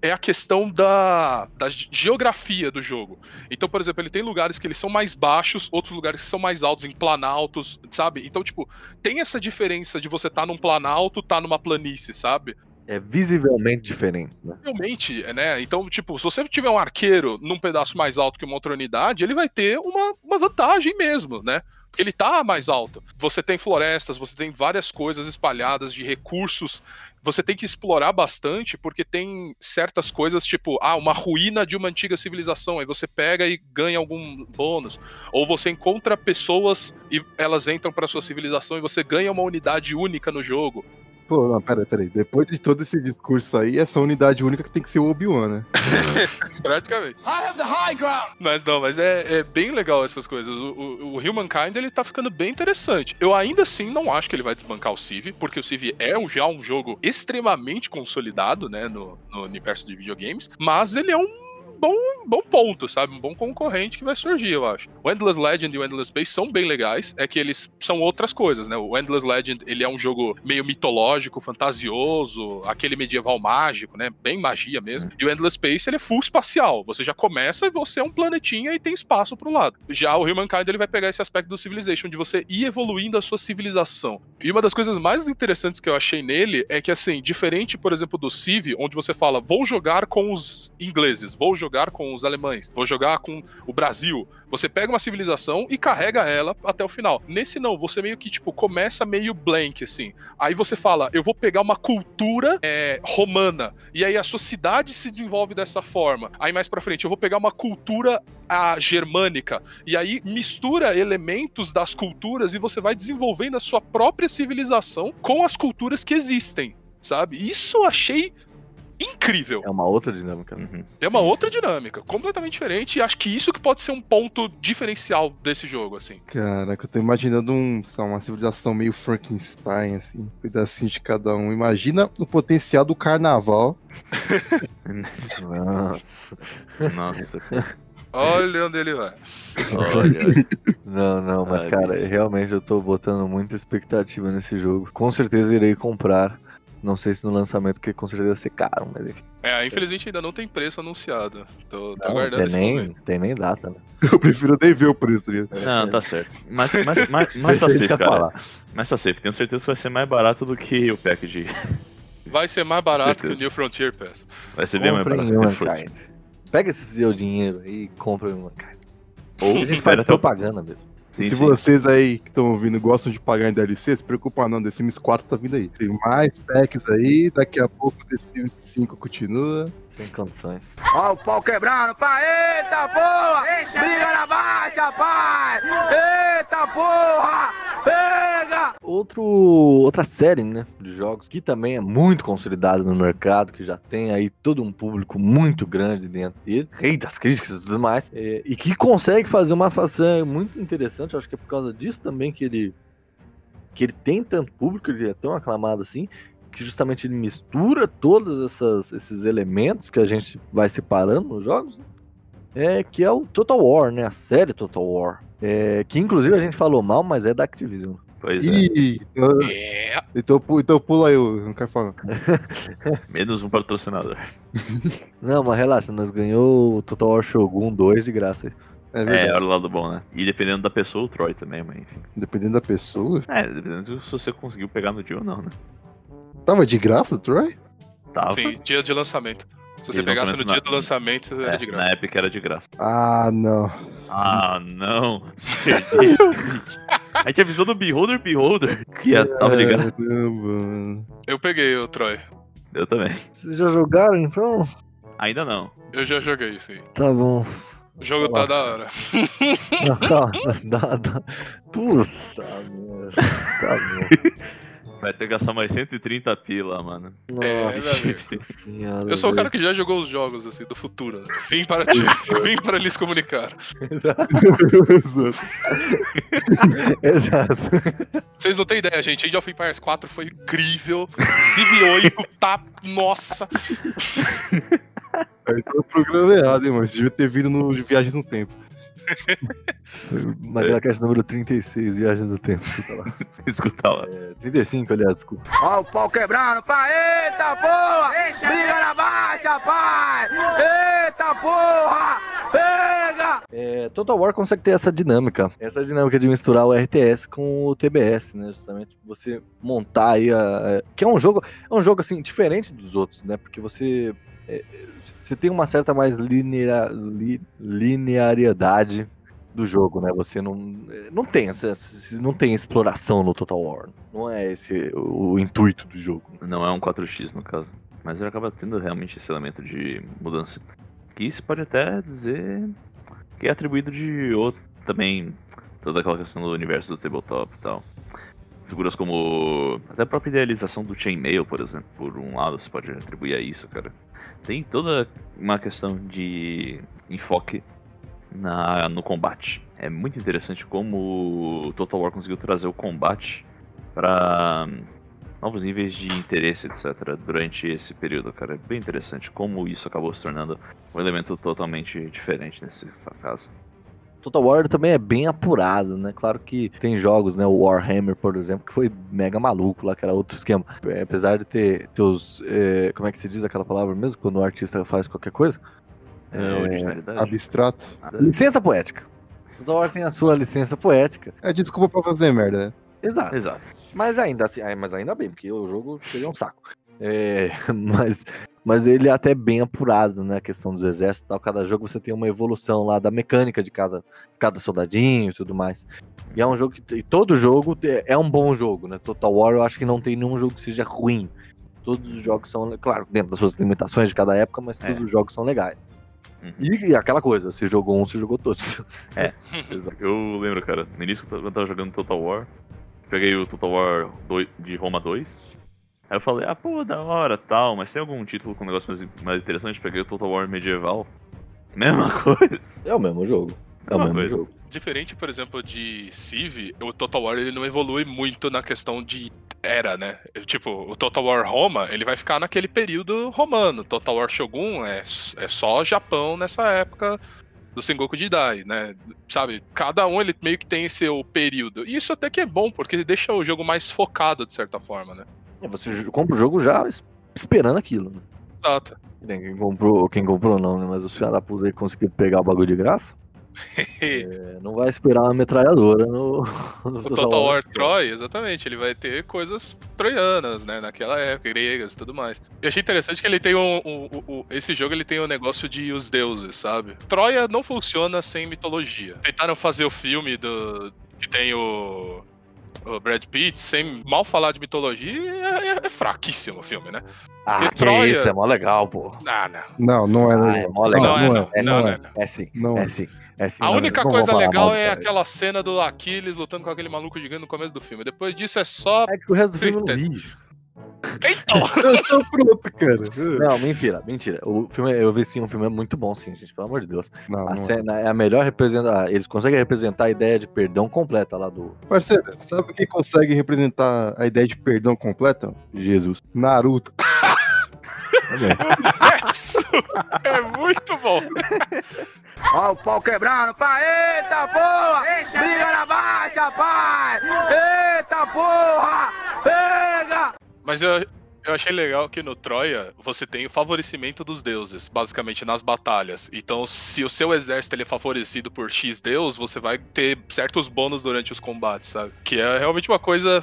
é a questão da, da ge- geografia do jogo. Então, por exemplo, ele tem lugares que eles são mais baixos, outros lugares que são mais altos, em planaltos, sabe? Então, tipo, tem essa diferença de você estar num planalto, tá numa planície, sabe? É visivelmente diferente, né? Realmente, né? Então, tipo, se você tiver um arqueiro num pedaço mais alto que uma outra unidade, ele vai ter uma, uma vantagem mesmo, né? Porque ele tá mais alto. Você tem florestas, você tem várias coisas espalhadas de recursos. Você tem que explorar bastante, porque tem certas coisas, tipo, ah, uma ruína de uma antiga civilização. Aí você pega e ganha algum bônus. Ou você encontra pessoas e elas entram pra sua civilização e você ganha uma unidade única no jogo. Pô, não, peraí, peraí. Depois de todo esse discurso aí, essa unidade única que tem que ser o Obi-Wan, né? Praticamente. Mas não, mas é, é bem legal essas coisas. O, o, o Humankind, ele tá ficando bem interessante. Eu ainda assim não acho que ele vai desbancar o Civ, porque o Civ é um- já um jogo extremamente consolidado, né, no, no universo de videogames, mas ele é um bom, bom ponto, sabe? Um bom concorrente que vai surgir, eu acho. O Endless Legend e o Endless Space são bem legais, é que eles são outras coisas, né? O Endless Legend, ele é um jogo meio mitológico, fantasioso, aquele medieval mágico, né? Bem magia mesmo. E o Endless Space, ele é full espacial. Você já começa e você é um planetinha e tem espaço pro lado. Já o Humankind, ele vai pegar esse aspecto do Civilization, de você ir evoluindo a sua civilização. E uma das coisas mais interessantes que eu achei nele é que, assim, diferente, por exemplo, do Civ, onde você fala, vou jogar com os ingleses, vou jogar com os alemães, vou jogar com o Brasil. Você pega uma civilização e carrega ela até o final. Nesse não, você meio que, tipo, começa meio blank, assim. Aí você fala, eu vou pegar uma cultura é, romana, e aí a sua cidade se desenvolve dessa forma. Aí mais pra frente, eu vou pegar uma cultura a germânica, e aí mistura elementos das culturas e você vai desenvolvendo a sua própria civilização com as culturas que existem, sabe? Isso eu achei incrível. É uma outra dinâmica. né? Uhum. É uma outra dinâmica, completamente diferente, e acho que isso que pode ser um ponto diferencial desse jogo, assim. Caraca, eu tô imaginando um, lá, uma civilização meio Frankenstein, assim, um pedacinho de cada um. Imagina o potencial do carnaval. Nossa. Nossa, Olha onde ele vai. olha. Não, não, mas Ai, cara, realmente eu tô botando muita expectativa nesse jogo. Com certeza irei comprar. Não sei se no lançamento, porque com certeza vai ser caro, mas enfim. É, infelizmente ainda não tem preço anunciado. Tô, tô Não, aguardando tem esse nem, momento. tem nem data, né? Eu prefiro nem ver o preço, tá ligado? Não, tá certo. Mas, mas, mas, mas tá safe, que cara. falar. Mas tá safe. Tenho certeza que vai ser mais barato do que o pack de. Vai ser mais barato que o. New Frontier Pass. Vai ser bem mais barato. que. Pega esse seu dinheiro aí e compra Humankind. Ou A gente faz propaganda mesmo. Sim, Se sim. vocês aí que estão ouvindo gostam de pagar em DLC, se preocupa não, The Sims 4 tá vindo aí. Tem mais packs aí, daqui a pouco o The Sims 5 continua. Sem condições. Ó o pau quebrando, pai! Eita porra! Briga na baixa, pai! Eita porra! Pega! Outro, outra série, né, de jogos que também é muito consolidada no mercado, que já tem aí todo um público muito grande dentro dele, rei das críticas e tudo mais, é, e que consegue fazer uma façanha muito interessante, acho que é por causa disso também que ele que ele tem tanto público, ele é tão aclamado assim, que justamente ele mistura todos essas, esses elementos que a gente vai separando nos jogos, né? é que é o Total War, né, a série Total War, é, que inclusive a gente falou mal, mas é da Activision. Pois é. Ih, então, É. então, então pula aí, eu não quero falar. Menos um patrocinador. Não, mas relaxa, nós ganhou o Total War Shogun 2 de graça. aí. É É, olha o lado bom, né? E dependendo da pessoa, o Troy também, mas enfim. Dependendo da pessoa. É, dependendo de se você conseguiu pegar no dia ou não, né? Tava de graça o Troy? Tava. Sim, dia de lançamento. Se você de pegasse no dia na- do lançamento, era É, de na graça. Epic era de graça. Ah, não. Ah, não. A gente avisou do Beholder Beholder que ia, tava de graça. Eu peguei o Troy. Eu também. Vocês já jogaram então? Ainda não. Eu já joguei, sim. Tá bom. O jogo tá da hora. Não, calma, dá, dá. Puta merda. Tá bom. Vai ter que gastar mais 130 pila, mano. É, Nossa senhora. Eu sou o cara que já jogou os jogos, assim, do futuro. né? Vim para ti. Vim para lhes comunicar. Exato. Vocês não têm ideia, gente. Age of Empires 4 foi incrível. 8 tá. Nossa. Aí tá o programa errado, hein, mano. Você devia ter vindo no de Viagem no Tempo. Magracast número 36, Viagens do Tempo. Escuta lá. Escuta lá. É, 35, aliás, desculpa. Ó o pau quebrando, pai! Eita porra! Briga na baixa, pai! Eita porra! Pega! É, É, Total War consegue ter essa dinâmica, essa dinâmica de misturar o RTS com o TBS, né? Justamente você montar aí a, a- que é um jogo, é um jogo assim diferente dos outros, né? Porque você é, você tem uma certa mais linear, li- linearidade do jogo, né? Você não não tem essa, não tem exploração no Total War. Não é esse o, o intuito do jogo. Não é um 4x no caso. Mas ele acaba tendo realmente esse elemento de mudança. Que se pode até dizer que é atribuído de outro também. Toda aquela questão do universo do tabletop e tal. Figuras como. Até a própria idealização do chainmail, por exemplo. Por um lado, você pode atribuir a isso, cara. Tem toda uma questão de enfoque na, no combate. É muito interessante como Total War conseguiu trazer o combate para novos níveis de interesse, etc., durante esse período, cara. É bem interessante como isso acabou se tornando um elemento totalmente diferente nesse caso. Total War também é bem apurado, né? Claro que tem jogos, né? O Warhammer, por exemplo, que foi mega maluco lá, que era outro esquema. É, Apesar de ter, os. é, como é que se diz aquela palavra mesmo? Quando o artista faz qualquer coisa? É, É. Abstrato. Licença poética. Total War tem a sua licença poética. É desculpa pra fazer merda. né? Exato. Exato. Mas ainda assim, ah, mas ainda bem, porque o jogo seria um saco. É, mas, mas ele é até bem apurado, né? A questão dos exércitos e tal. Cada jogo você tem uma evolução lá da mecânica de cada, cada soldadinho e tudo mais. E é um jogo que. E todo jogo é é um bom jogo, né? Total War eu acho que não tem nenhum jogo que seja ruim. Todos os jogos são, claro, dentro das suas limitações de cada época, mas todos É. os jogos são legais. Uhum. E, e aquela coisa, se jogou um, se jogou todos. Exato. Eu lembro, cara, no início eu tava jogando Total War, peguei o Total War 2 de Roma 2. Aí eu falei, ah, pô, da hora, tal, mas tem algum título com um negócio mais, mais interessante? Peguei o Total War medieval. Mesma coisa. É o mesmo jogo. É o mesmo coisa. jogo. Diferente, por exemplo, de Civ, o Total War ele não evolui muito na questão de era, né? Tipo, o Total War Roma, ele vai ficar naquele período romano. Total War Shogun é, é só Japão nessa época do Sengoku Jidai, né? Sabe? Cada um ele meio que tem seu período. E isso até que é bom, porque deixa o jogo mais focado de certa forma, né? É, Você compra o jogo já es- esperando aquilo, né? Exato. Quem comprou, quem comprou não, né? Mas os filhos da puta aí conseguiram pegar o bagulho de graça. é, não vai esperar uma metralhadora no, no O Total War Troy, exatamente, ele vai ter coisas troianas, né, naquela época, gregas e tudo mais. Eu achei interessante que ele tem um, um- um- esse jogo ele tem o um negócio de os deuses, sabe? Troia não funciona sem mitologia. Tentaram fazer o filme do que tem o, o Brad Pitt sem mal falar de mitologia, é, é- é fraquíssimo o filme, né? Ah, que Troia- isso, é mó legal, pô. Ah, não. Não, não é Ah, legal. é mó legal. Não é, não não. É, Não, sim, não, é, não. é sim, Não é é. sim, é sim. A única coisa legal mal, é cara. aquela cena do Aquiles lutando com aquele maluco gigante no começo do filme. Depois disso é só. É que o resto do filme eu não Tristeza. vi. Então! Eu tô pronto, cara. Não, mentira, mentira. O filme, eu vi sim, um filme é muito bom, sim, gente, pelo amor de Deus. Não, A não é. cena é a melhor representar. Eles conseguem representar a ideia de perdão completa lá do Parceiro, sabe quem consegue representar a ideia de perdão completa? Jesus. Naruto. É muito bom. Ó o pau quebrando, pai. Eita porra! Briga na baixa, pai! Eita porra! Pega! Mas eu, eu achei legal que no Troia você tem o favorecimento dos deuses, basicamente nas batalhas. Então, se o seu exército ele é favorecido por X deus, você vai ter certos bônus durante os combates, sabe? Que é realmente uma coisa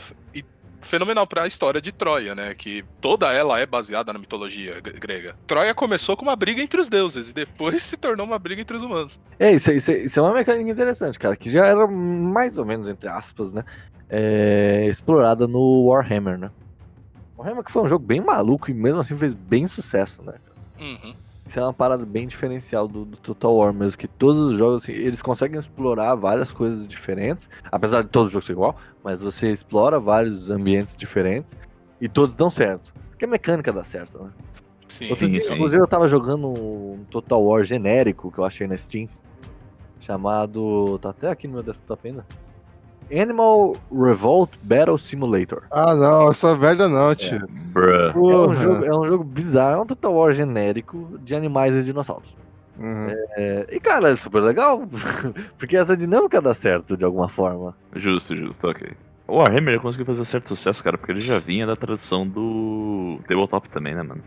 fenomenal pra história de Troia, né? Que toda ela é baseada na mitologia gre- grega. Troia começou com uma briga entre os deuses e depois se tornou uma briga entre os humanos. É, isso, é- isso, é- isso é uma mecânica interessante, cara, que já era mais ou menos, entre aspas, né? é, explorada no Warhammer, né? Warhammer que foi um jogo bem maluco e mesmo assim fez bem sucesso, né? Uhum. Isso é uma parada bem diferencial do, do Total War mesmo, que todos os jogos, assim, eles conseguem explorar várias coisas diferentes, apesar de todos os jogos ser igual, mas você explora vários ambientes diferentes e todos dão certo. Porque a mecânica dá certo, né? Sim. Outro Sim, dia, sim. inclusive, eu tava jogando um Total War genérico que eu achei na Steam, chamado. tá até aqui no meu desktop ainda. Animal Revolt Battle Simulator. Ah, não, essa velha não, tio. Bruh. É um, jogo, é um jogo bizarro, é um Total War genérico de animais e dinossauros. Uhum. É, e cara, é super legal, porque essa dinâmica dá certo de alguma forma. Justo, justo, ok. O Warhammer conseguiu fazer certo sucesso, cara, porque ele já vinha da tradução do Tabletop também, né, mano?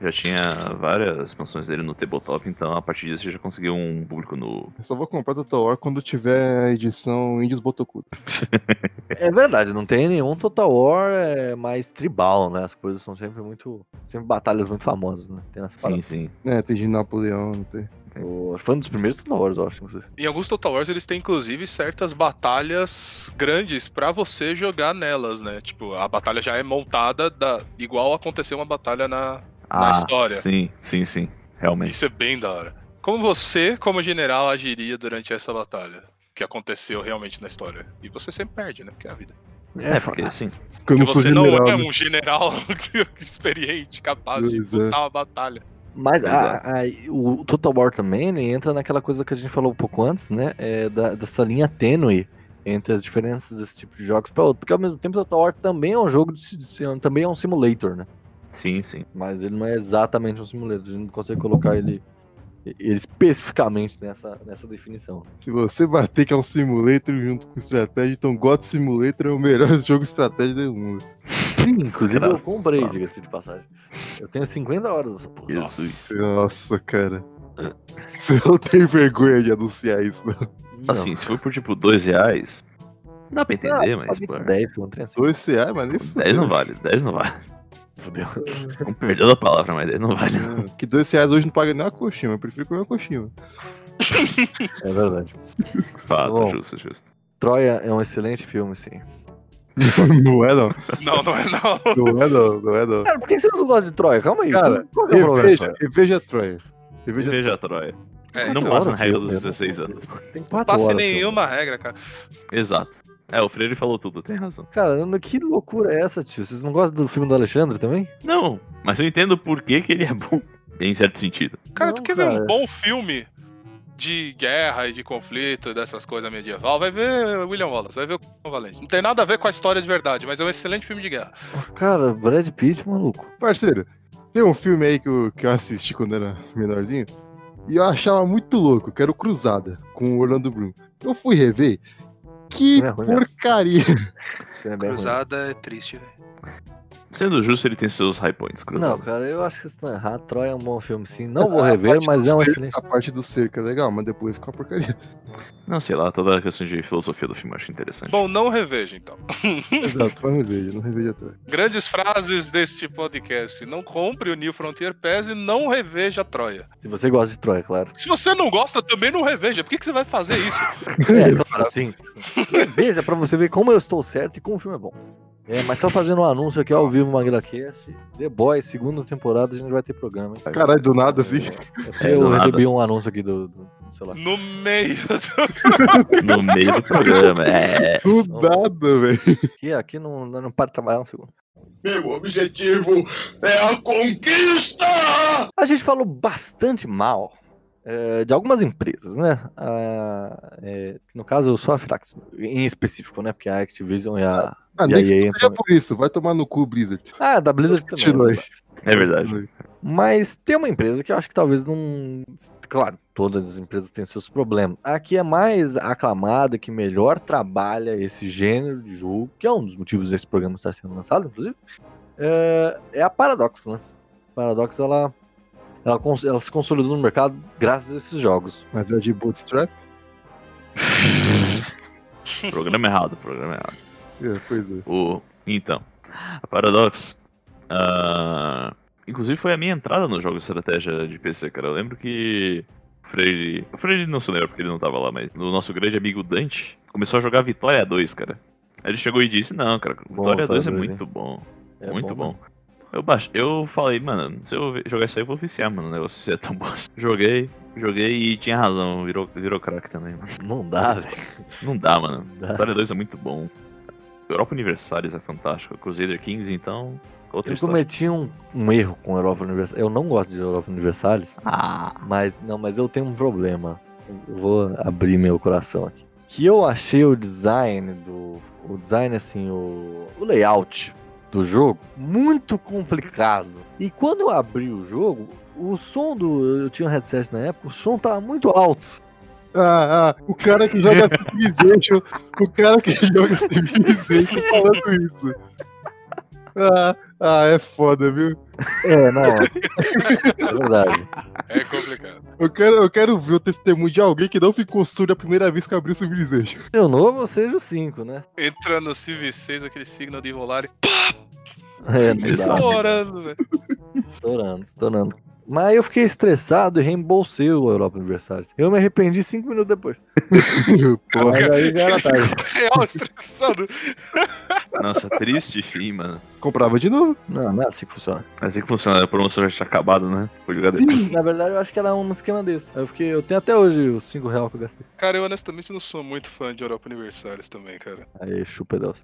Já tinha várias expansões dele no tabletop, então a partir disso já conseguiu um público no. Eu só vou comprar Total War quando tiver a edição Índios Botocudo. É verdade, não tem nenhum Total War é, mais tribal, né? As coisas são sempre muito. Sempre batalhas muito famosas, né? Tem essa Sim, sim. É, tem de Napoleão, não tem. O- Foi um dos primeiros Total Wars, eu acho. inclusive. Em alguns Total Wars eles têm inclusive certas batalhas grandes pra você jogar nelas, né? Tipo, a batalha já é montada da... igual aconteceu uma batalha na. Ah, história. Sim, sim, sim. Realmente. Isso é bem da hora. Como você, como general, agiria durante essa batalha? Que aconteceu realmente na história. E você sempre perde, né? Porque é a vida. É, porque assim. Porque eu Porque não sou você não general. é né? um general experiente, capaz de Pois é. lutar uma batalha. Mas a- a- o Total War também ele entra naquela coisa que a gente falou um pouco antes, né? É da- dessa linha tênue entre as diferenças desse tipo de jogos para outro. Porque ao mesmo tempo o Total War também é um jogo de, de- também é um simulator, né? Sim, sim. Mas ele não é exatamente um simulator. A gente não consegue colocar ele, ele especificamente nessa, nessa definição. Se você bater que é um simulator junto com estratégia, então God Simulator é o melhor jogo de estratégia do mundo. Inclusive eu comprei, diga-se de passagem. Eu tenho 50 horas dessa porra. Jesus. Nossa, cara. Você não tem vergonha de anunciar isso, não. Não. Assim, se for por tipo dois reais, dá pra entender, Ah, mas paguei pô, por 10, foi um trem assim. Dois reais, mas nem 10 não vale, 10 não vale. Fudeu. Com perdão da palavra, mas 10 não vale. não. Que dois reais hoje não paga nem uma coxinha, eu prefiro comer uma coxinha. É verdade. Fato, Bom. justo, justo. Troia é um excelente filme, sim. não é não. Não, não é não. Não é não, não é não. Cara, por que você não gosta de Troia? Calma aí. Cara, qual que é o problema? Reveja, Troia? reveja Troia. Reveja Veja a Troia. É, não passa na regra dos eu- 16 anos. mano. Tem Não passa horas. nenhuma regra, cara. Exato. É, o Freire falou tudo, tem razão. Cara, que loucura é essa, tio? Vocês não gostam do filme do Alexandre também? Não, mas eu entendo por que, que ele é bom. Em certo sentido. Cara, Não, tu quer ver cara. um bom filme de guerra e de conflito, dessas coisas medieval? Vai ver William Wallace, vai ver o Valente. Não tem nada a ver com a história de verdade, mas é um excelente filme de guerra. Cara, Brad Pitt, maluco. Parceiro, tem um filme aí que eu, que eu assisti quando era menorzinho e eu achava muito louco, que era o Cruzada, com o Orlando Bloom. Eu fui rever. Que É ruim porcaria! É bem ruim. Cruzada é triste, velho. Sendo justo, ele tem seus high points, cruzado. Não, cara, eu acho que vocês estão errados. Troia é um bom filme, sim. Não vou rever, mas é um excelente. A parte do cerco é legal, mas depois fica uma porcaria. Não, sei lá, toda a questão de filosofia do filme eu acho interessante. Bom, não reveja então. Exato, não reveja, não reveja atrás. Grandes frases deste podcast. Não compre o New Frontier Pass e não reveja Troia. Se você gosta de Troia, claro. Se você não gosta, também não reveja. Por que, que você vai fazer isso? É, claro, sim. Veja pra você ver como eu estou certo e como o filme é bom. É, mas só fazendo um anúncio aqui ao vivo, MaguilaCast. The Boys, segunda temporada, a gente vai ter programa, hein? Caralho, do nada assim. É, É, eu nada. recebi um anúncio aqui do, do celular. No meio do... No meio do programa, é. Do nada, velho. Aqui, aqui não, não para de trabalhar um segundo. Meu objetivo é a conquista! A gente falou bastante mal é, de algumas empresas, né? Ah, é, no caso, só a Firax, em específico, né? Porque a Activision e a, Ah, e a nem que EA seja por isso, vai tomar no cu, Blizzard. Ah, da Blizzard também. Continua aí. É verdade. Mas tem uma empresa que eu acho que talvez não. Claro, todas as empresas têm seus problemas. A que é mais aclamada, que melhor trabalha esse gênero de jogo, que é um dos motivos desse programa estar sendo lançado, inclusive, é, é a Paradox, né? Paradox, ela, ela, ela se consolidou no mercado graças a esses jogos. Mas é de Bootstrap? Programa errado, programa errado. É, pois é. O... Então, a Paradox. ah, Inclusive foi a minha entrada no jogo de estratégia de PC, cara. Eu lembro que. O Freire. O Freire não se lembra porque ele não tava lá, mas o nosso grande amigo Dante começou a jogar Vitória 2, cara. Aí ele chegou e disse: Não, cara, Bom, Vitória Vitória 2 é 2, muito bom. É muito bom, bom. Eu, baix... eu falei, mano, se eu jogar isso aí eu vou viciar, mano. O negócio é tão bom. assim." Joguei, joguei e tinha razão, virou, virou crack também, mano. Não dá, velho. Não dá, mano. Vitória 2 é muito bom. Europa Universalis é fantástico. Crusader 15, então. Outra Eu história. cometi um, um erro com Europa Universalis. Eu não gosto de Europa Universalis. Ah, Mas não, mas eu tenho um problema. Eu vou abrir meu coração aqui. Que eu achei o design do. O design, assim, o, o layout do jogo muito complicado. E quando eu abri o jogo, o som do. Eu tinha um headset na época, o som tava muito alto. Ah, ah, o cara que joga Civilization, o cara que joga Civilization falando isso. Ah, ah, é foda, viu? É, não. É verdade. É complicado. Eu quero, eu quero ver o testemunho de alguém que não ficou surdo a primeira vez que abriu o Civilization. O novo, seja o 5, né? Entra no CV6, aquele signo de rolar e É, não dá. estourando, velho. Estourando, estourando. Mas eu fiquei estressado e reembolsei o Europa Universalis. Eu me arrependi cinco minutos depois. Porra, Mas aí já era tarde. Real estressado. Nossa, triste fim, mano. comprava de novo. Não, não é assim que funciona. É assim que funciona, a promoção já tinha acabado, né? Vou jogar depois. Sim, na verdade eu acho que era um esquema desse. Eu, fiquei, eu tenho até hoje os 5 reais que eu gastei. Cara, eu honestamente não sou muito fã de Europa Universalis também, cara. Aí, chupa Deus.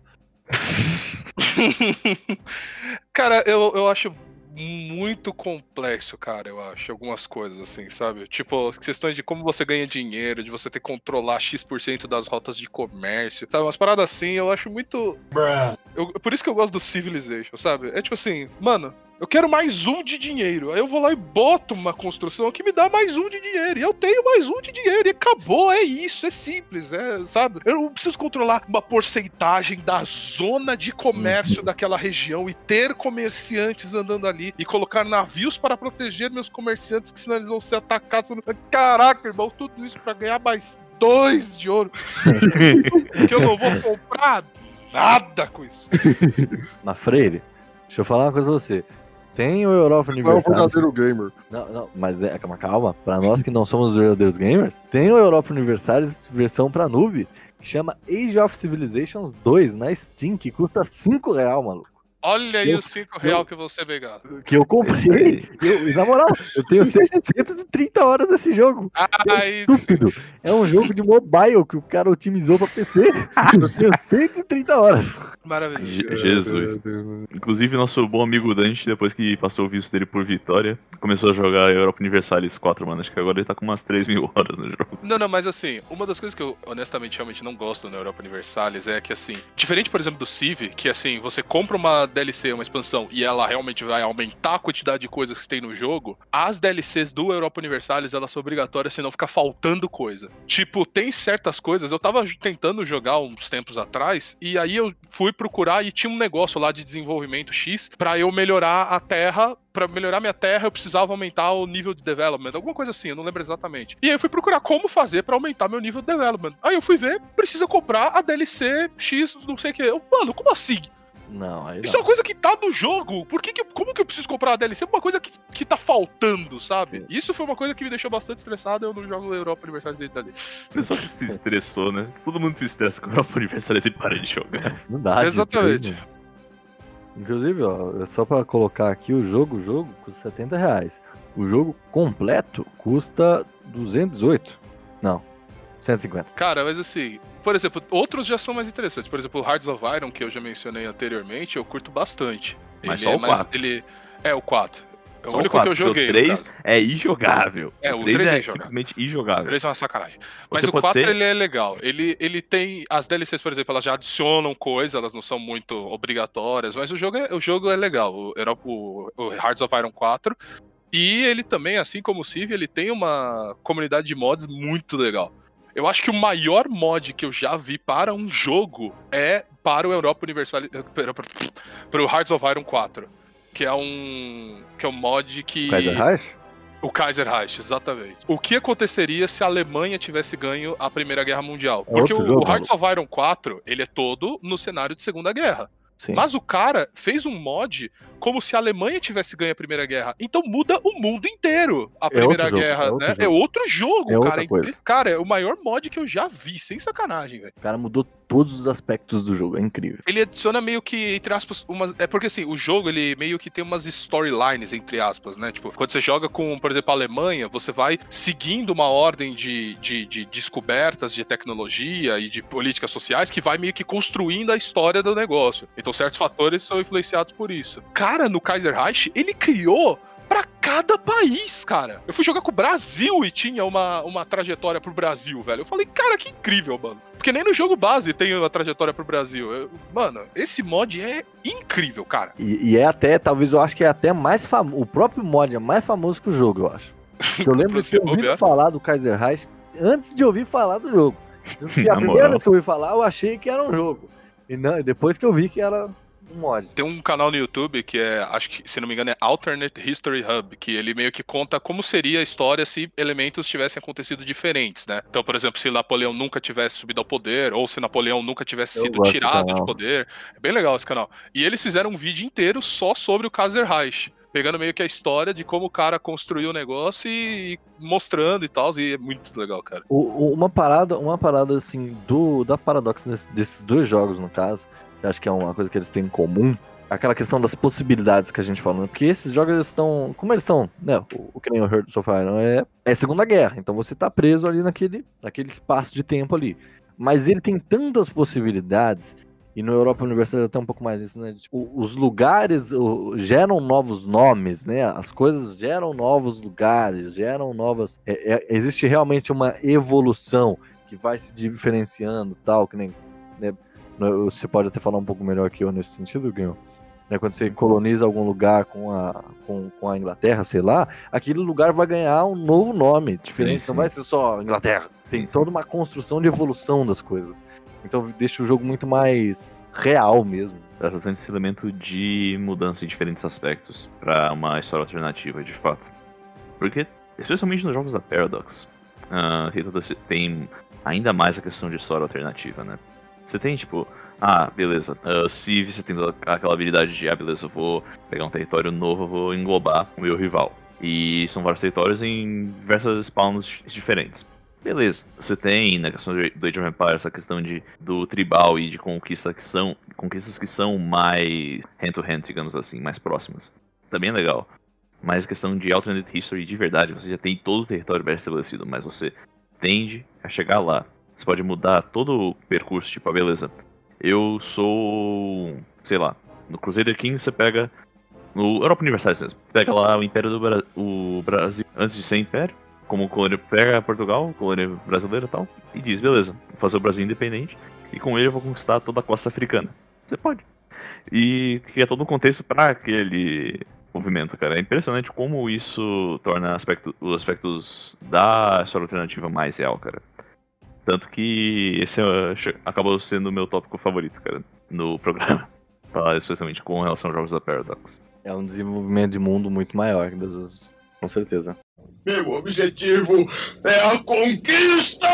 cara, eu, eu acho muito complexo, cara, eu acho, algumas coisas assim, sabe? Tipo, questões de como você ganha dinheiro, de você ter que controlar X% das rotas de comércio, sabe? Umas paradas assim, eu acho muito. Eu- por isso que eu gosto do Civilization, sabe? É tipo assim, mano. Eu quero mais um de dinheiro. Aí eu vou lá e boto uma construção que me dá mais um de dinheiro. E eu tenho mais um de dinheiro. E acabou, é isso, é simples, é, sabe? Eu não preciso controlar uma porcentagem da zona de comércio daquela região e ter comerciantes andando ali e colocar navios para proteger meus comerciantes, que senão eles vão ser atacados. Caraca, irmão, tudo isso para ganhar mais dois de ouro. que eu não vou comprar nada com isso. Na Freire, deixa eu falar uma coisa pra você. Tem o Europa Não é um Universalis. verdadeiro gamer. Não, não, mas é, calma, calma. Pra nós que não somos verdadeiros gamers, tem o Europa Universalis versão pra noob, que chama Age of Civilizations 2 na Steam, que custa 5 real, maluco. Olha aí Eu- os 5 real que você pegar. Que eu comprei. Eu, na moral, eu tenho 730 horas desse jogo. É Aí, estúpido. É um jogo de mobile que o cara otimizou pra PC. Eu tenho 130 horas. maravilha. Je- Jesus. Inclusive, nosso bom amigo Dante, depois que passou o visto dele por Vitória, começou a jogar Europa Universalis 4, mano. Acho que agora ele tá com umas 3 mil horas no jogo. Não, não, mas assim, uma das coisas que eu honestamente realmente não gosto na Europa Universalis é que assim, diferente, por exemplo, do Civ, que assim, você compra uma DLC, uma expansão, e ela realmente vai aumentar a quantidade de coisas que tem no jogo, as DLCs do Europa Universalis, elas são obrigatórias, senão fica faltando coisa. Tipo, tem certas coisas, eu tava tentando jogar uns tempos atrás, e aí eu fui procurar e tinha um negócio lá de desenvolvimento X pra eu melhorar a terra Pra melhorar minha terra, eu precisava aumentar o nível de development, alguma coisa assim, eu não lembro exatamente. E aí eu fui procurar como fazer pra aumentar meu nível de development. Aí eu fui ver, precisa comprar a DLC X, não sei o que. Eu, mano, como assim? Não, aí Isso é não. uma coisa que tá no jogo. Por que, que como que eu preciso comprar a DLC? É uma coisa que, que tá faltando, sabe? Isso foi uma coisa que me deixou bastante estressado. Eu não jogo Europa Universalis desde ali. O pessoal que se estressou, né? Todo mundo se estressa com Europa Universalis e para de jogar. Não dá. Exatamente. nenhum. Inclusive, ó, é só pra colocar aqui o jogo, o jogo custa 70 reais. O jogo completo custa 218. Não, 150. Cara, mas assim, por exemplo, outros já são mais interessantes. Por exemplo, o Hearts of Iron, que eu já mencionei anteriormente, eu curto bastante. Mas ele só é o mais. 4. Ele. É, o 4. É o Só único quatro, que eu joguei. O no 3 caso. é injogável. É, o 3 três é é injogável. simplesmente O injogável. 3 é uma sacanagem. Mas Você o pode 4 ser- ele é legal. Ele, ele tem. As DLCs, por exemplo, elas já adicionam coisas, elas não são muito obrigatórias, mas o jogo é, o jogo é legal. O, o, o Hearts of Iron 4. E ele também, assim como o Civ, ele tem uma comunidade de mods muito legal. Eu acho que o maior mod que eu já vi para um jogo é para o Europa Universal. Para o Hearts of Iron 4. Que é um. Que é um mod que. Kaiser Reich? O Kaiser Reich, exatamente. O que aconteceria se a Alemanha tivesse ganho a Primeira Guerra Mundial? É Porque o, jogo, o Hearts of Iron 4, ele é todo no cenário de Segunda Guerra. Sim. Mas o cara fez um mod como se a Alemanha tivesse ganho a Primeira Guerra. Então muda o mundo inteiro a Primeira outro jogo, Guerra, é outro né? jogo. É outro jogo, É outra cara. coisa. incrível. Cara, é o maior mod que eu já vi, sem sacanagem, velho. O cara mudou todos os aspectos do jogo, é incrível. Ele adiciona meio que, entre aspas, umas. É porque assim, o jogo ele meio que tem umas storylines, entre aspas, né? Tipo, quando você joga com, por exemplo, a Alemanha, você vai seguindo uma ordem de, de, de descobertas de tecnologia e de políticas sociais que vai meio que construindo a história do negócio. Então, certos fatores são influenciados por isso. Cara, no Kaiser Reich, ele criou. Cada país, cara. Eu fui jogar com o Brasil e tinha uma, uma trajetória pro Brasil, velho. Eu falei, cara, que incrível, mano. Porque nem no jogo base tem uma trajetória pro Brasil. Eu- mano, esse mod é incrível, cara. E, e é até, talvez eu acho que é até mais famoso. O próprio mod é mais famoso que o jogo, eu acho. Porque eu lembro de ter ouvido falar do Kaiser Reich antes de ouvir falar do jogo. Porque a primeira vez que eu ouvi falar, eu achei que era um jogo. E não, e depois que eu vi que era um mod. Tem um canal no YouTube que é, acho que, se não me engano, é Alternate History Hub, que ele meio que conta como seria a história se elementos tivessem acontecido diferentes, né? Então, por exemplo, se Napoleão nunca tivesse subido ao poder, ou se Napoleão nunca tivesse sido tirado de poder. É bem legal esse canal. E eles fizeram um vídeo inteiro só sobre o Kaiser Reich. Pegando meio que a história de como o cara construiu o negócio e mostrando e tal. E é muito legal, cara. Uma parada, uma parada assim do da Paradox nesse- desses dois jogos no caso, acho que é uma coisa que eles têm em comum, aquela questão das possibilidades que a gente falou, né? porque esses jogos estão, como eles são, né? O, o que nem o Hearts of Iron é é Segunda Guerra, então você tá preso ali naquele naquele espaço de tempo ali. Mas ele tem tantas possibilidades e no Europa Universal até um pouco mais isso, né? Tipo, os lugares o, geram novos nomes, né? As coisas geram novos lugares, geram novas. é- é- existe realmente uma evolução que vai se diferenciando, tal, que nem. né, Você pode até falar um pouco melhor que eu nesse sentido, Guilherme. Né, quando você coloniza algum lugar com a, com, com a Inglaterra, sei lá, aquele lugar vai ganhar um novo nome, diferente, Sim, não sim. vai ser só Inglaterra. Tem Sim, toda uma construção de evolução das coisas. Então deixa o jogo muito mais real mesmo. Traz bastante esse elemento de mudança em diferentes aspectos pra uma história alternativa, de fato. Porque, especialmente nos jogos da Paradox, esse- tem ainda mais a questão de história alternativa, né? Você tem, tipo, ah, beleza, ah, se você tem aquela habilidade de, ah, beleza, eu vou pegar um território novo, vou englobar o meu rival. E são vários territórios em diversas spawns diferentes. Beleza. Você tem na questão do Age of Empires essa questão de, do tribal e de conquista que são, conquistas que são mais hand-to-hand, digamos assim, mais próximas. Também é legal. Mas a questão de alternate history de verdade, você já tem todo o território bem estabelecido, mas você tende a chegar lá. Você pode mudar todo o percurso, tipo, ah, beleza. Eu sou. sei lá. No Crusader King você pega. No Europa Universais mesmo. Pega lá o Império do Bra o Brasil antes de ser Império como colônia, pega Portugal, colônia brasileira e tal, e diz, beleza, vou fazer o Brasil independente, e com ele eu vou conquistar toda a costa africana. Você pode. E cria todo um contexto para aquele movimento, cara. É impressionante como isso torna aspecto, os aspectos da história alternativa mais real, cara. Tanto que esse che- acabou sendo o meu tópico favorito, cara, no programa. Falar especialmente com relação aos jogos da Paradox. É um desenvolvimento de mundo muito maior que das outras, com certeza. Meu objetivo é a conquista!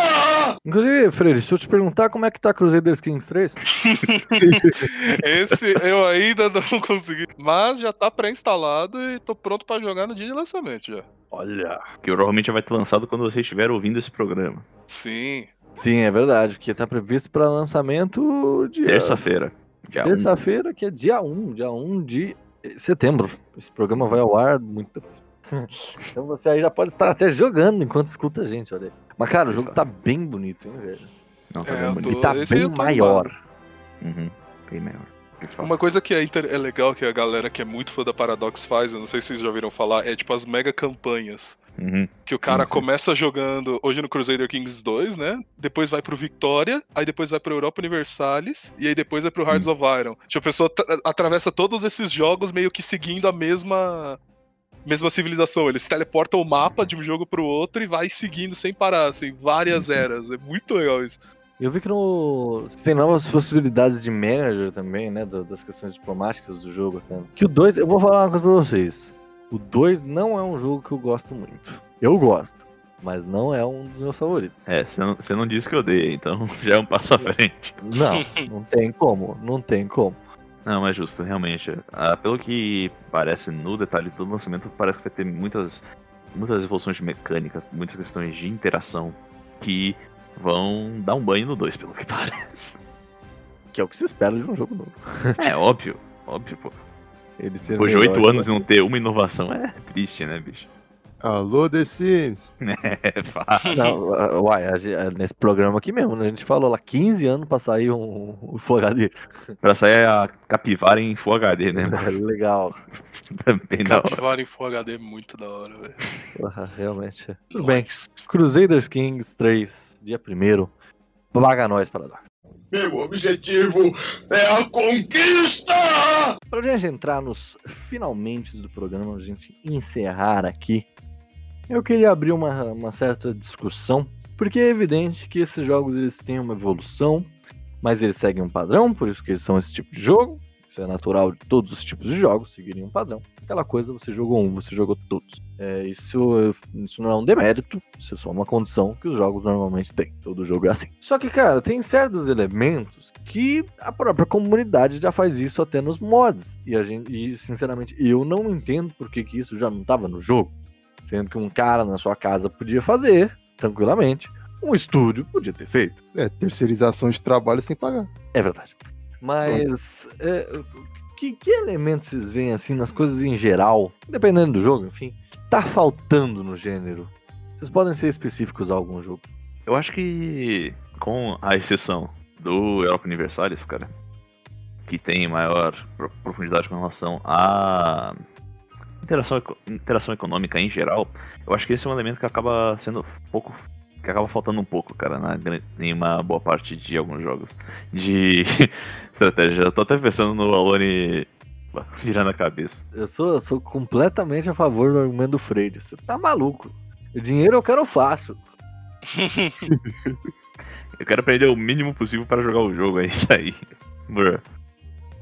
Inclusive, Freire, se eu te perguntar como é que tá Crusaders Kings 3, Esse eu ainda não consegui. Mas já tá pré-instalado e tô pronto pra jogar no dia de lançamento já. olha. Que provavelmente já vai ter lançado quando você estiver ouvindo esse programa. Sim. Sim, é verdade, porque tá previsto para lançamento dia Terça-feira. Um. terça-feira, que é dia 1, dia 1 de setembro. Esse programa vai ao ar muito. Então você aí já pode estar até jogando enquanto escuta a gente, olha aí. Mas, cara, o jogo tá bem bonito, hein, velho? Não, tá É, bem bonito. Ele tá esse bem tô maior. Uhum. Bem maior. Uma coisa que é, inter- é legal que a galera que é muito fã da Paradox faz, eu não sei se vocês já ouviram falar, é tipo as mega campanhas. Uhum. Que o cara Sim, sim. começa jogando hoje no Crusader Kings 2, né? Depois vai pro Victoria, aí depois vai pro Europa Universalis, e aí depois vai pro Hearts of Iron. Tipo, a pessoa tra- atravessa todos esses jogos meio que seguindo a mesma mesma civilização. Eles teleportam o mapa de um jogo pro outro e vai seguindo sem parar, assim, várias eras. É muito legal isso. Eu vi que no. Tem novas possibilidades de manager também, né? do- Das questões diplomáticas do jogo. Cara. Que o 2, eu vou falar uma coisa pra vocês. O 2 não é um jogo que eu gosto muito. Eu gosto, mas não é um dos meus favoritos. É, você não, você não disse que eu odeia, então já é um passo à frente. Não, não tem como, não tem como. Não, é justo, realmente. Ah, pelo que parece no detalhe do lançamento, parece que vai ter muitas, muitas evoluções de mecânica, muitas questões de interação que vão dar um banho no 2, pelo que parece. Que é o que se espera de um jogo novo. É óbvio, óbvio, pô. Ele ser Depois de oito anos e não ter uma inovação é triste, né, bicho? Alô, The Sims. É, fácil. Não, ah, uai, ah, nesse programa aqui mesmo, né? A gente falou lá 15 anos pra sair um, um Full HD. Pra sair a capivara em Full HD, né? mano? Legal. Também da hora. Capivara em Full HD é muito da hora, velho. Ah, Realmente. Tudo bem. Crusaders Kings 3, dia 1 Paga nós, Paradox. Meu objetivo é a conquista! Pra gente entrar nos finalmente do programa, a gente encerrar aqui, eu queria abrir uma, uma certa discussão, porque é evidente que esses jogos eles têm uma evolução, mas eles seguem um padrão, por isso que eles são esse tipo de jogo. Isso é natural de todos os tipos de jogos, seguirem um padrão. Aquela coisa, você jogou um, você jogou todos. É, isso, isso não é um demérito, isso é só uma condição que os jogos normalmente têm. Todo jogo é assim. Só que, cara, tem certos elementos que a própria comunidade já faz isso até nos mods. E, a gente, e sinceramente, eu não entendo por que, que isso já não estava no jogo. Sendo que um cara na sua casa podia fazer, tranquilamente. Um estúdio podia ter feito. É, terceirização de trabalho sem pagar. É verdade. Mas é, que, que elementos vocês veem assim nas coisas em geral, dependendo do jogo, enfim, tá faltando no gênero? Vocês podem ser específicos a algum jogo. Eu acho que, com a exceção do Europa Universalis, cara, que tem maior pro- profundidade com relação à interação, interação econômica em geral, eu acho que esse é um elemento que acaba sendo pouco. Que acaba faltando um pouco, cara, na, em uma boa parte de alguns jogos de estratégia. Eu tô até pensando no Alone virando a cabeça. Eu sou, eu sou completamente a favor do argumento do Freire. Você tá maluco. O dinheiro eu quero fácil. Eu quero aprender o mínimo possível para jogar o jogo, é isso aí. Bruh.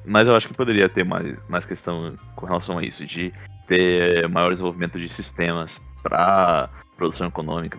Mas eu acho que poderia ter mais, mais questão com relação a isso, de ter maior desenvolvimento de sistemas para produção econômica,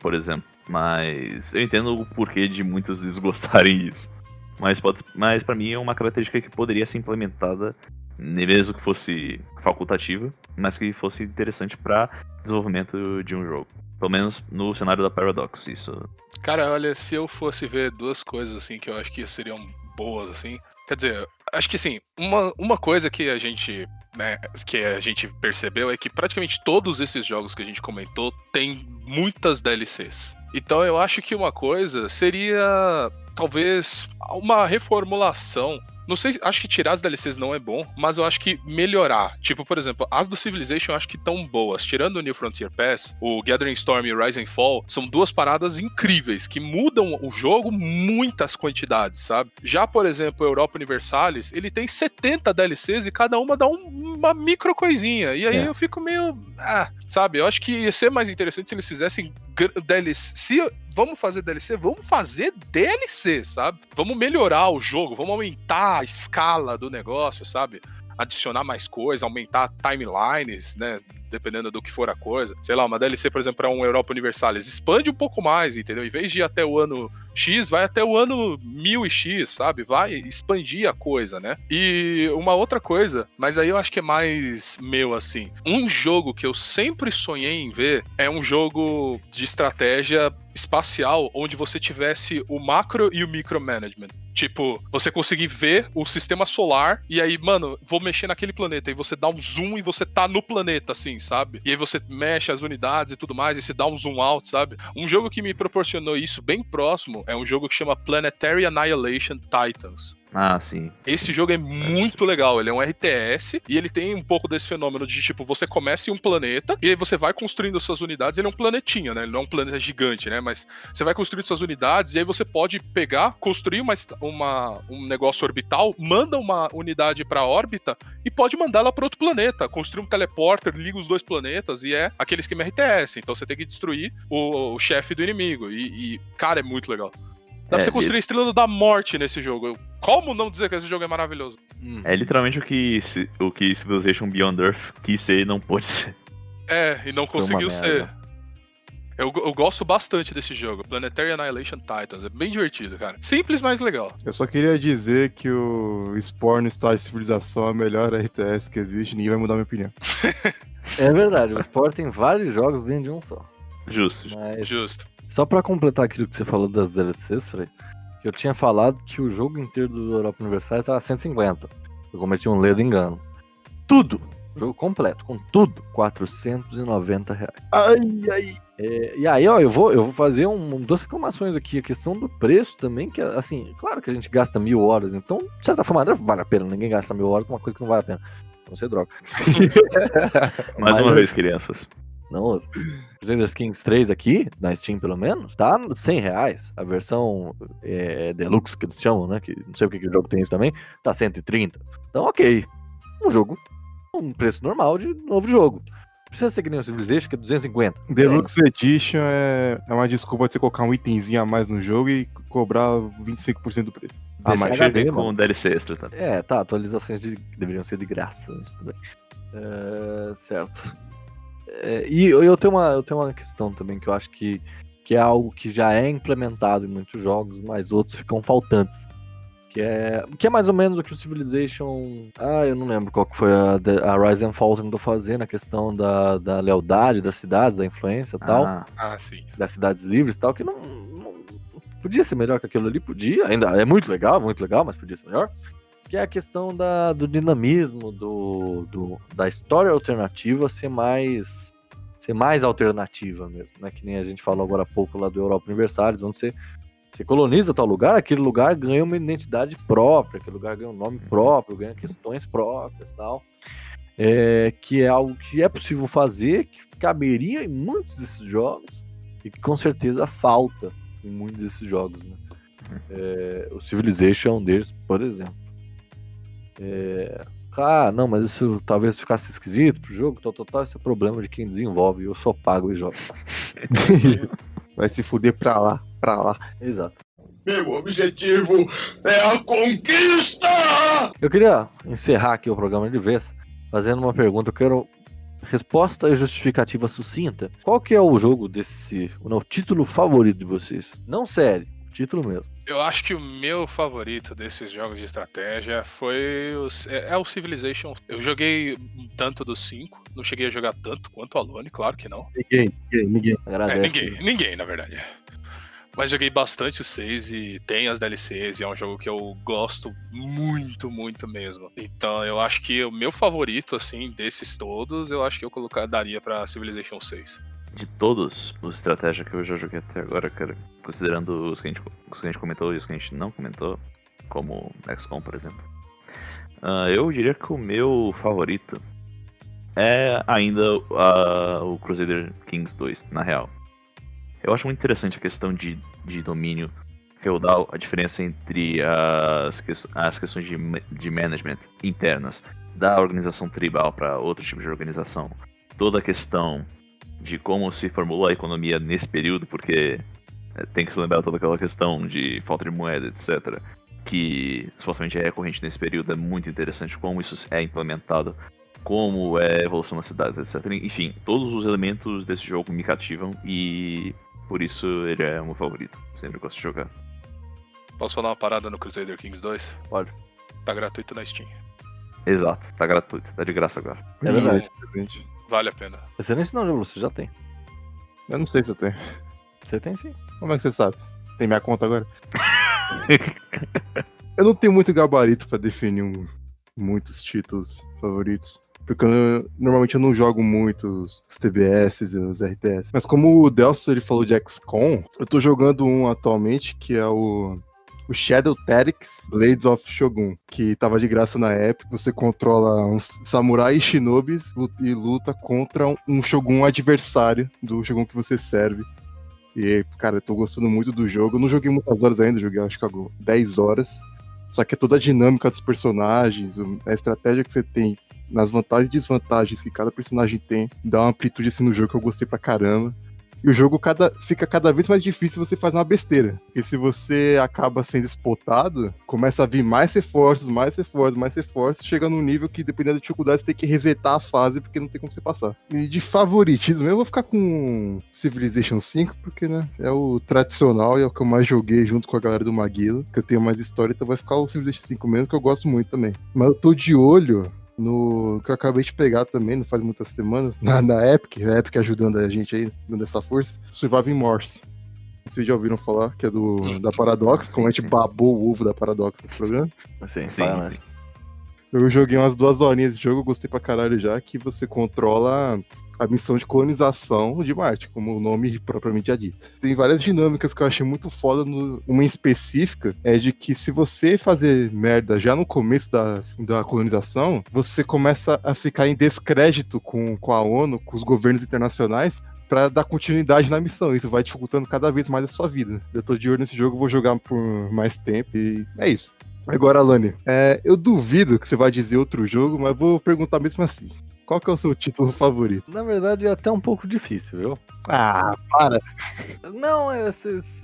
por exemplo. Mas eu entendo o porquê de muitos desgostarem disso. Mas, mas para mim é uma característica que poderia ser implementada, mesmo que fosse facultativa, mas que fosse interessante para desenvolvimento de um jogo. Pelo menos no cenário da Paradox, isso Cara, olha, se eu fosse ver duas coisas assim que eu acho que seriam boas, assim. Quer dizer, acho que assim, uma, uma coisa que a gente. Né, que a gente percebeu é que praticamente todos esses jogos que a gente comentou têm muitas DLCs. Então eu acho que uma coisa seria talvez uma reformulação. Não sei, acho que tirar as DLCs não é bom, mas eu acho que melhorar. Tipo, por exemplo, as do Civilization eu acho que tão boas. Tirando o New Frontier Pass, o Gathering Storm e o Rise and Fall são duas paradas incríveis que mudam o jogo muitas quantidades, sabe? Já, por exemplo, o Europa Universalis, ele tem 70 DLCs e cada uma dá um- uma micro coisinha. E aí É. eu fico meio. Ah, sabe? Eu acho que ia ser mais interessante se eles fizessem DLC. Se vamos fazer DLC, vamos fazer DLC, sabe? Vamos melhorar o jogo, vamos aumentar a escala do negócio, sabe? Adicionar mais coisa, aumentar timelines, né? Dependendo do que for a coisa. Sei lá, uma DLC, por exemplo, para um Europa Universalis, expande um pouco mais, entendeu? Em vez de ir até o ano X, vai até o ano 1000 e X, sabe? Vai expandir a coisa, né? E uma outra coisa, mas aí eu acho que é mais meu assim. Um jogo que eu sempre sonhei em ver é um jogo de estratégia espacial onde você tivesse o macro e o micromanagement. Tipo, você conseguir ver o sistema solar e aí, mano, vou mexer naquele planeta. E você dá um zoom e você tá no planeta, assim, sabe? E aí você mexe as unidades e tudo mais e se dá um zoom out, sabe? Um jogo que me proporcionou isso bem próximo é um jogo que chama Planetary Annihilation Titans. Ah, sim. Esse jogo é muito legal, ele é um RTS e ele tem um pouco desse fenômeno de tipo, você começa em um planeta e aí você vai construindo suas unidades, ele é um planetinha, né? Ele não é um planeta gigante, né? Mas você vai construindo suas unidades e aí você pode pegar, construir uma, uma- um negócio orbital, manda uma unidade pra órbita e pode mandar ela para outro planeta, construir um teleporter, liga os dois planetas e é aquele esquema RTS. Então você tem que destruir o, o chefe do inimigo e, e, cara, é muito legal. Dá pra É, você construir a estrela da morte nesse jogo. Como não dizer que esse jogo é maravilhoso? É literalmente o que, o que Civilization Beyond Earth quis ser e não pôde ser. É, e não Foi conseguiu ser. Eu, eu gosto bastante desse jogo, Planetary Annihilation Titans. É bem divertido, cara. Simples, mas legal. Eu só queria dizer que o Spore no estágio de civilização é a melhor RTS que existe, ninguém vai mudar minha opinião. É verdade, o Sport tem vários jogos dentro de um só. Justo. Mas Justo. Só pra completar aquilo que você falou das DLCs, Frei, que eu tinha falado que o jogo inteiro do Europa Universal estava 150. Eu cometi um ledo engano. Tudo! O jogo completo, com tudo, 490 reais. Ai, ai. É, e aí, ó, eu vou, eu vou fazer um, duas reclamações aqui. A questão do preço também, que assim, claro que a gente gasta mil horas, então, de certa forma, não vale a pena. Ninguém gasta mil horas numa coisa que não vale a pena. Não sei droga. Mais Mas uma vez, crianças. Não, Stranger Kings 3 aqui, na Steam pelo menos, tá no 100 reais. A versão é, Deluxe, que eles chamam, né? Que não sei o que, que o jogo tem isso também, tá 130. Então, ok. Um jogo, um preço normal de novo jogo. precisa ser que nem o Civilization, que é 250. Deluxe Edition é, é uma desculpa de você colocar um itemzinho a mais no jogo e cobrar 25% do preço. Ah, mas HD, com DLC extra, tá? É, tá, atualizações de, que deveriam ser de graça, mas tudo bem. É, certo. É, e eu, tenho uma, eu tenho uma questão também que eu acho que, que é algo que já é implementado em muitos jogos, mas outros ficam faltantes. Que é, que é mais ou menos o que o Civilization. Ah, eu não lembro qual que foi a, a Rise and Fall tentou fazer na questão da, da lealdade das cidades, da influência e tal Ah, Ah, sim. das cidades livres e tal, que não, não- podia ser melhor que aquilo ali, podia, ainda é muito legal, muito legal, mas podia ser melhor. Que é a questão da, do dinamismo, do, do- da história alternativa ser mais ser mais alternativa mesmo, né? Que nem a gente falou agora há pouco lá do Europa Universalis, onde você, você coloniza tal lugar, aquele lugar ganha uma identidade própria, aquele lugar ganha um nome próprio, ganha questões próprias e tal. É, que é algo que é possível fazer, que caberia em muitos desses jogos, e que com certeza falta em muitos desses jogos. Né? É, o Civilization é um deles, por exemplo. É, ah, não, mas isso talvez ficasse esquisito pro jogo, tal, tal, tal. Esse é o problema de quem desenvolve. Eu só pago e jogo. Vai se fuder pra lá, pra lá. Exato. Meu objetivo é a conquista! Eu queria encerrar aqui o programa de vez fazendo uma pergunta. Eu quero resposta e justificativa sucinta. Qual que é o jogo desse, não, o título favorito de vocês? Não série, o título mesmo. Eu acho que o meu favorito desses jogos de estratégia foi o, é, é o Civilization. Eu joguei tanto do 5, não cheguei a jogar tanto quanto o Alone, claro que não. Ninguém, ninguém, ninguém. É, ninguém, ninguém, na verdade. Mas joguei bastante o 6 e tem as DLCs e é um jogo que eu gosto muito, muito mesmo. Então eu acho que o meu favorito, assim, desses todos, eu acho que eu colocar, daria pra Civilization 6. De todos os estratégias que eu já joguei até agora, cara, considerando os que a gente, os que a gente comentou e os que a gente não comentou, como XCOM, por exemplo, ah, eu diria que o meu favorito é ainda ah, o Crusader Kings 2, na real. Eu acho muito interessante a questão de, de domínio feudal, a diferença entre as, as questões de, de management internas da organização tribal para outro tipo de organização. Toda a questão de como se formulou a economia nesse período, porque eh, tem que se lembrar toda aquela questão de falta de moeda, etc., que supostamente é recorrente nesse período, é muito interessante como isso é implementado, como é a evolução das cidades, etc. Enfim, todos os elementos desse jogo me cativam e por isso ele é o meu favorito. Sempre gosto de jogar. Posso falar uma parada no Crusader Kings 2? Pode. Tá gratuito na Steam. Exato, tá gratuito, tá de graça agora. É verdade. Excelente. Vale a pena. Excelente não, Júlio, você já tem. Eu não sei se eu tenho. Você tem sim. Como é que você sabe? Tem minha conta agora? eu não tenho muito gabarito pra definir um- muitos títulos favoritos. Porque eu- normalmente eu não jogo muito os TBS e os RTS. Mas como o Delcio ele falou de XCOM, eu tô jogando um atualmente que é o, o Shadow Tactics Blades of Shogun, que tava de graça na época. Você controla uns samurai e shinobis e luta contra um- Shogun adversário do Shogun que você serve. E, cara, eu tô gostando muito do jogo. Eu não joguei muitas horas ainda, joguei acho que algo 10 horas. Só que é toda a dinâmica dos personagens, a estratégia que você tem, nas vantagens e desvantagens que cada personagem tem, dá uma amplitude assim no jogo que eu gostei pra caramba. E o jogo cada, fica cada vez mais difícil você fazer uma besteira. Porque se você acaba sendo spotado, começa a vir mais reforços, mais reforços, mais reforços, chega num nível que, dependendo da dificuldade, você tem que resetar a fase porque não tem como você passar. E de favoritismo, eu vou ficar com Civilization 5, porque, né, é o tradicional e é o que eu mais joguei junto com a galera do Maguila, que eu tenho mais história, então vai ficar o Civilization 5 mesmo, que eu gosto muito também. Mas eu tô de olho no que eu acabei de pegar também, não faz muitas semanas, na, na Epic, a Epic ajudando a gente aí, dando essa força, Surviving Morse. Vocês já ouviram falar, que é do, da Paradox, como a gente babou o ovo da Paradox nesse programa. Sim, Sim, sim. Eu joguei umas duas horinhas de jogo, gostei pra caralho já, que você controla a missão de colonização de Marte, como o nome propriamente já dito. Tem várias dinâmicas que eu achei muito foda, no- uma específica é de que se você fazer merda já no começo da, da colonização, você começa a ficar em descrédito com, com a ONU, com os governos internacionais, pra dar continuidade na missão. Isso vai dificultando cada vez mais a sua vida. Eu tô de olho nesse jogo, vou jogar por mais tempo e é isso. Agora, Alane, é, eu duvido que você vai dizer outro jogo, mas vou perguntar mesmo assim. Qual que é o seu título favorito? Na verdade, é até um pouco difícil, viu? Ah, para. Não, é,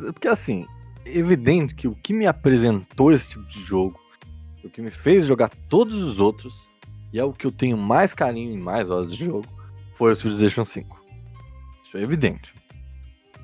porque assim, é evidente que o que me apresentou esse tipo de jogo, o que me fez jogar todos os outros, e é o que eu tenho mais carinho e mais horas de jogo, foi o Civilization 5. Isso é evidente.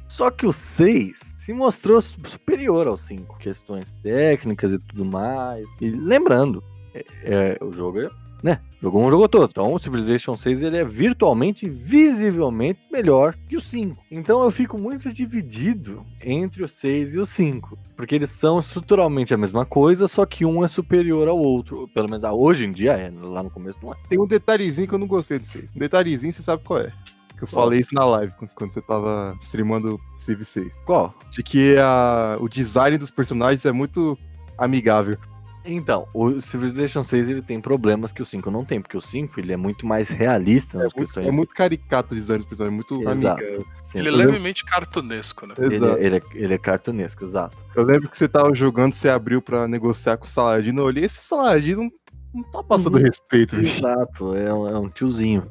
Só que o 6 se mostrou su- superior ao 5, questões técnicas e tudo mais. E lembrando, é, é, o jogo é, né? Jogou um, jogou todo. Então o Civilization 6 ele é virtualmente, visivelmente melhor que o 5. Então eu fico muito dividido entre o 6 e o 5. Porque eles são estruturalmente a mesma coisa, só que um é superior ao outro. Pelo menos ah, hoje em dia é, lá no começo não é. Tem um detalhezinho que eu não gostei de vocês. Um detalhezinho, você sabe qual é. Que eu Qual? falei isso na live, quando quando você tava streamando Civ 6. Qual? De que a, o design dos personagens é muito amigável. Então, o Civilization 6 ele tem problemas que o 5 não tem, porque o 5 ele é muito mais realista nas É muito, questões. é muito caricato o design dos personagens, é muito Exato. amigável. Sim, Ele é eu lembro- levemente cartunesco, né? ele, Exato. ele é, ele é cartunesco, exato. Eu lembro que você tava jogando, você abriu pra negociar com o Saladino, eu olhei, esse Saladino não, não tá passando Uhum. respeito, bicho. Exato, é um, é um tiozinho.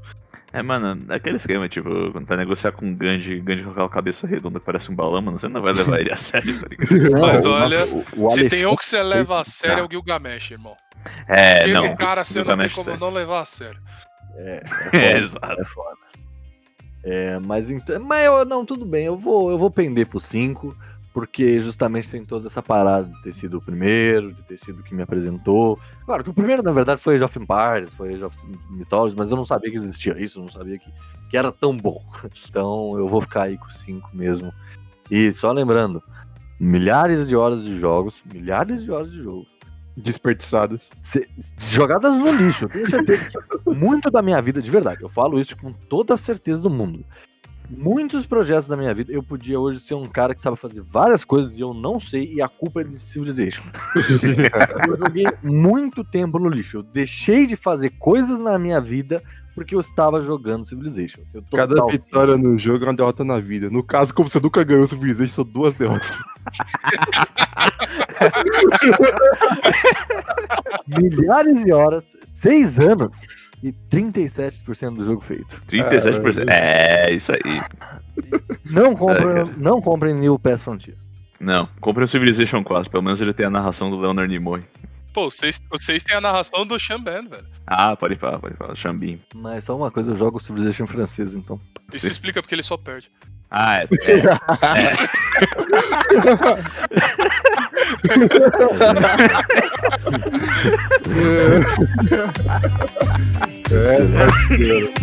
É, mano, é aquele esquema, tipo, quando vai negociar com um Gandhi, Gandhi com aquela cabeça redonda que parece um balão, mano, você não vai levar ele a sério, tá ligado? Mas olha, o- o Se tem um que você leva a sério é o Gilgamesh, irmão. É, Aquele não. cara você não tem como sério. não levar a sério. É, É, é exato. é foda. É, mas então, mas eu, não, tudo bem, eu vou, eu vou pender pro 5, porque justamente tem toda essa parada de ter sido o primeiro, de ter sido o que me apresentou. Claro que o primeiro, na verdade, foi Age of Empires, foi Age of Mythology, mas eu não sabia que existia isso, eu não sabia que, que era tão bom. Então eu vou ficar aí com o 5 mesmo. E só lembrando, milhares de horas de jogos, milhares de horas de jogo. Desperdiçadas. Cê- jogadas no lixo. Eu tenho certeza que muito da minha vida, de verdade, eu falo isso com toda a certeza do mundo. Muitos projetos da minha vida, eu podia hoje ser um cara que sabe fazer várias coisas e eu não sei, e a culpa é de Civilization. eu joguei muito tempo no lixo. Eu deixei de fazer coisas na minha vida porque eu estava jogando Civilization. Cada vitória no jogo é uma derrota na vida. No caso, como você nunca ganhou Civilization, são duas derrotas. milhares de horas, seis anos e 37% do jogo feito. 37%. É, isso aí. Não comprem, É, não comprem New Pass Frontier. Não, compre o Civilization 4, pelo menos ele tem a narração do Leonard Nimoy. Pô, vocês, vocês têm a narração do Xamban, velho. Ah, pode falar, pode falar, Xambim. Mas só uma coisa, eu jogo Civilization francês, então. Isso explica porque ele só perde. Ah, é. É, parceiro.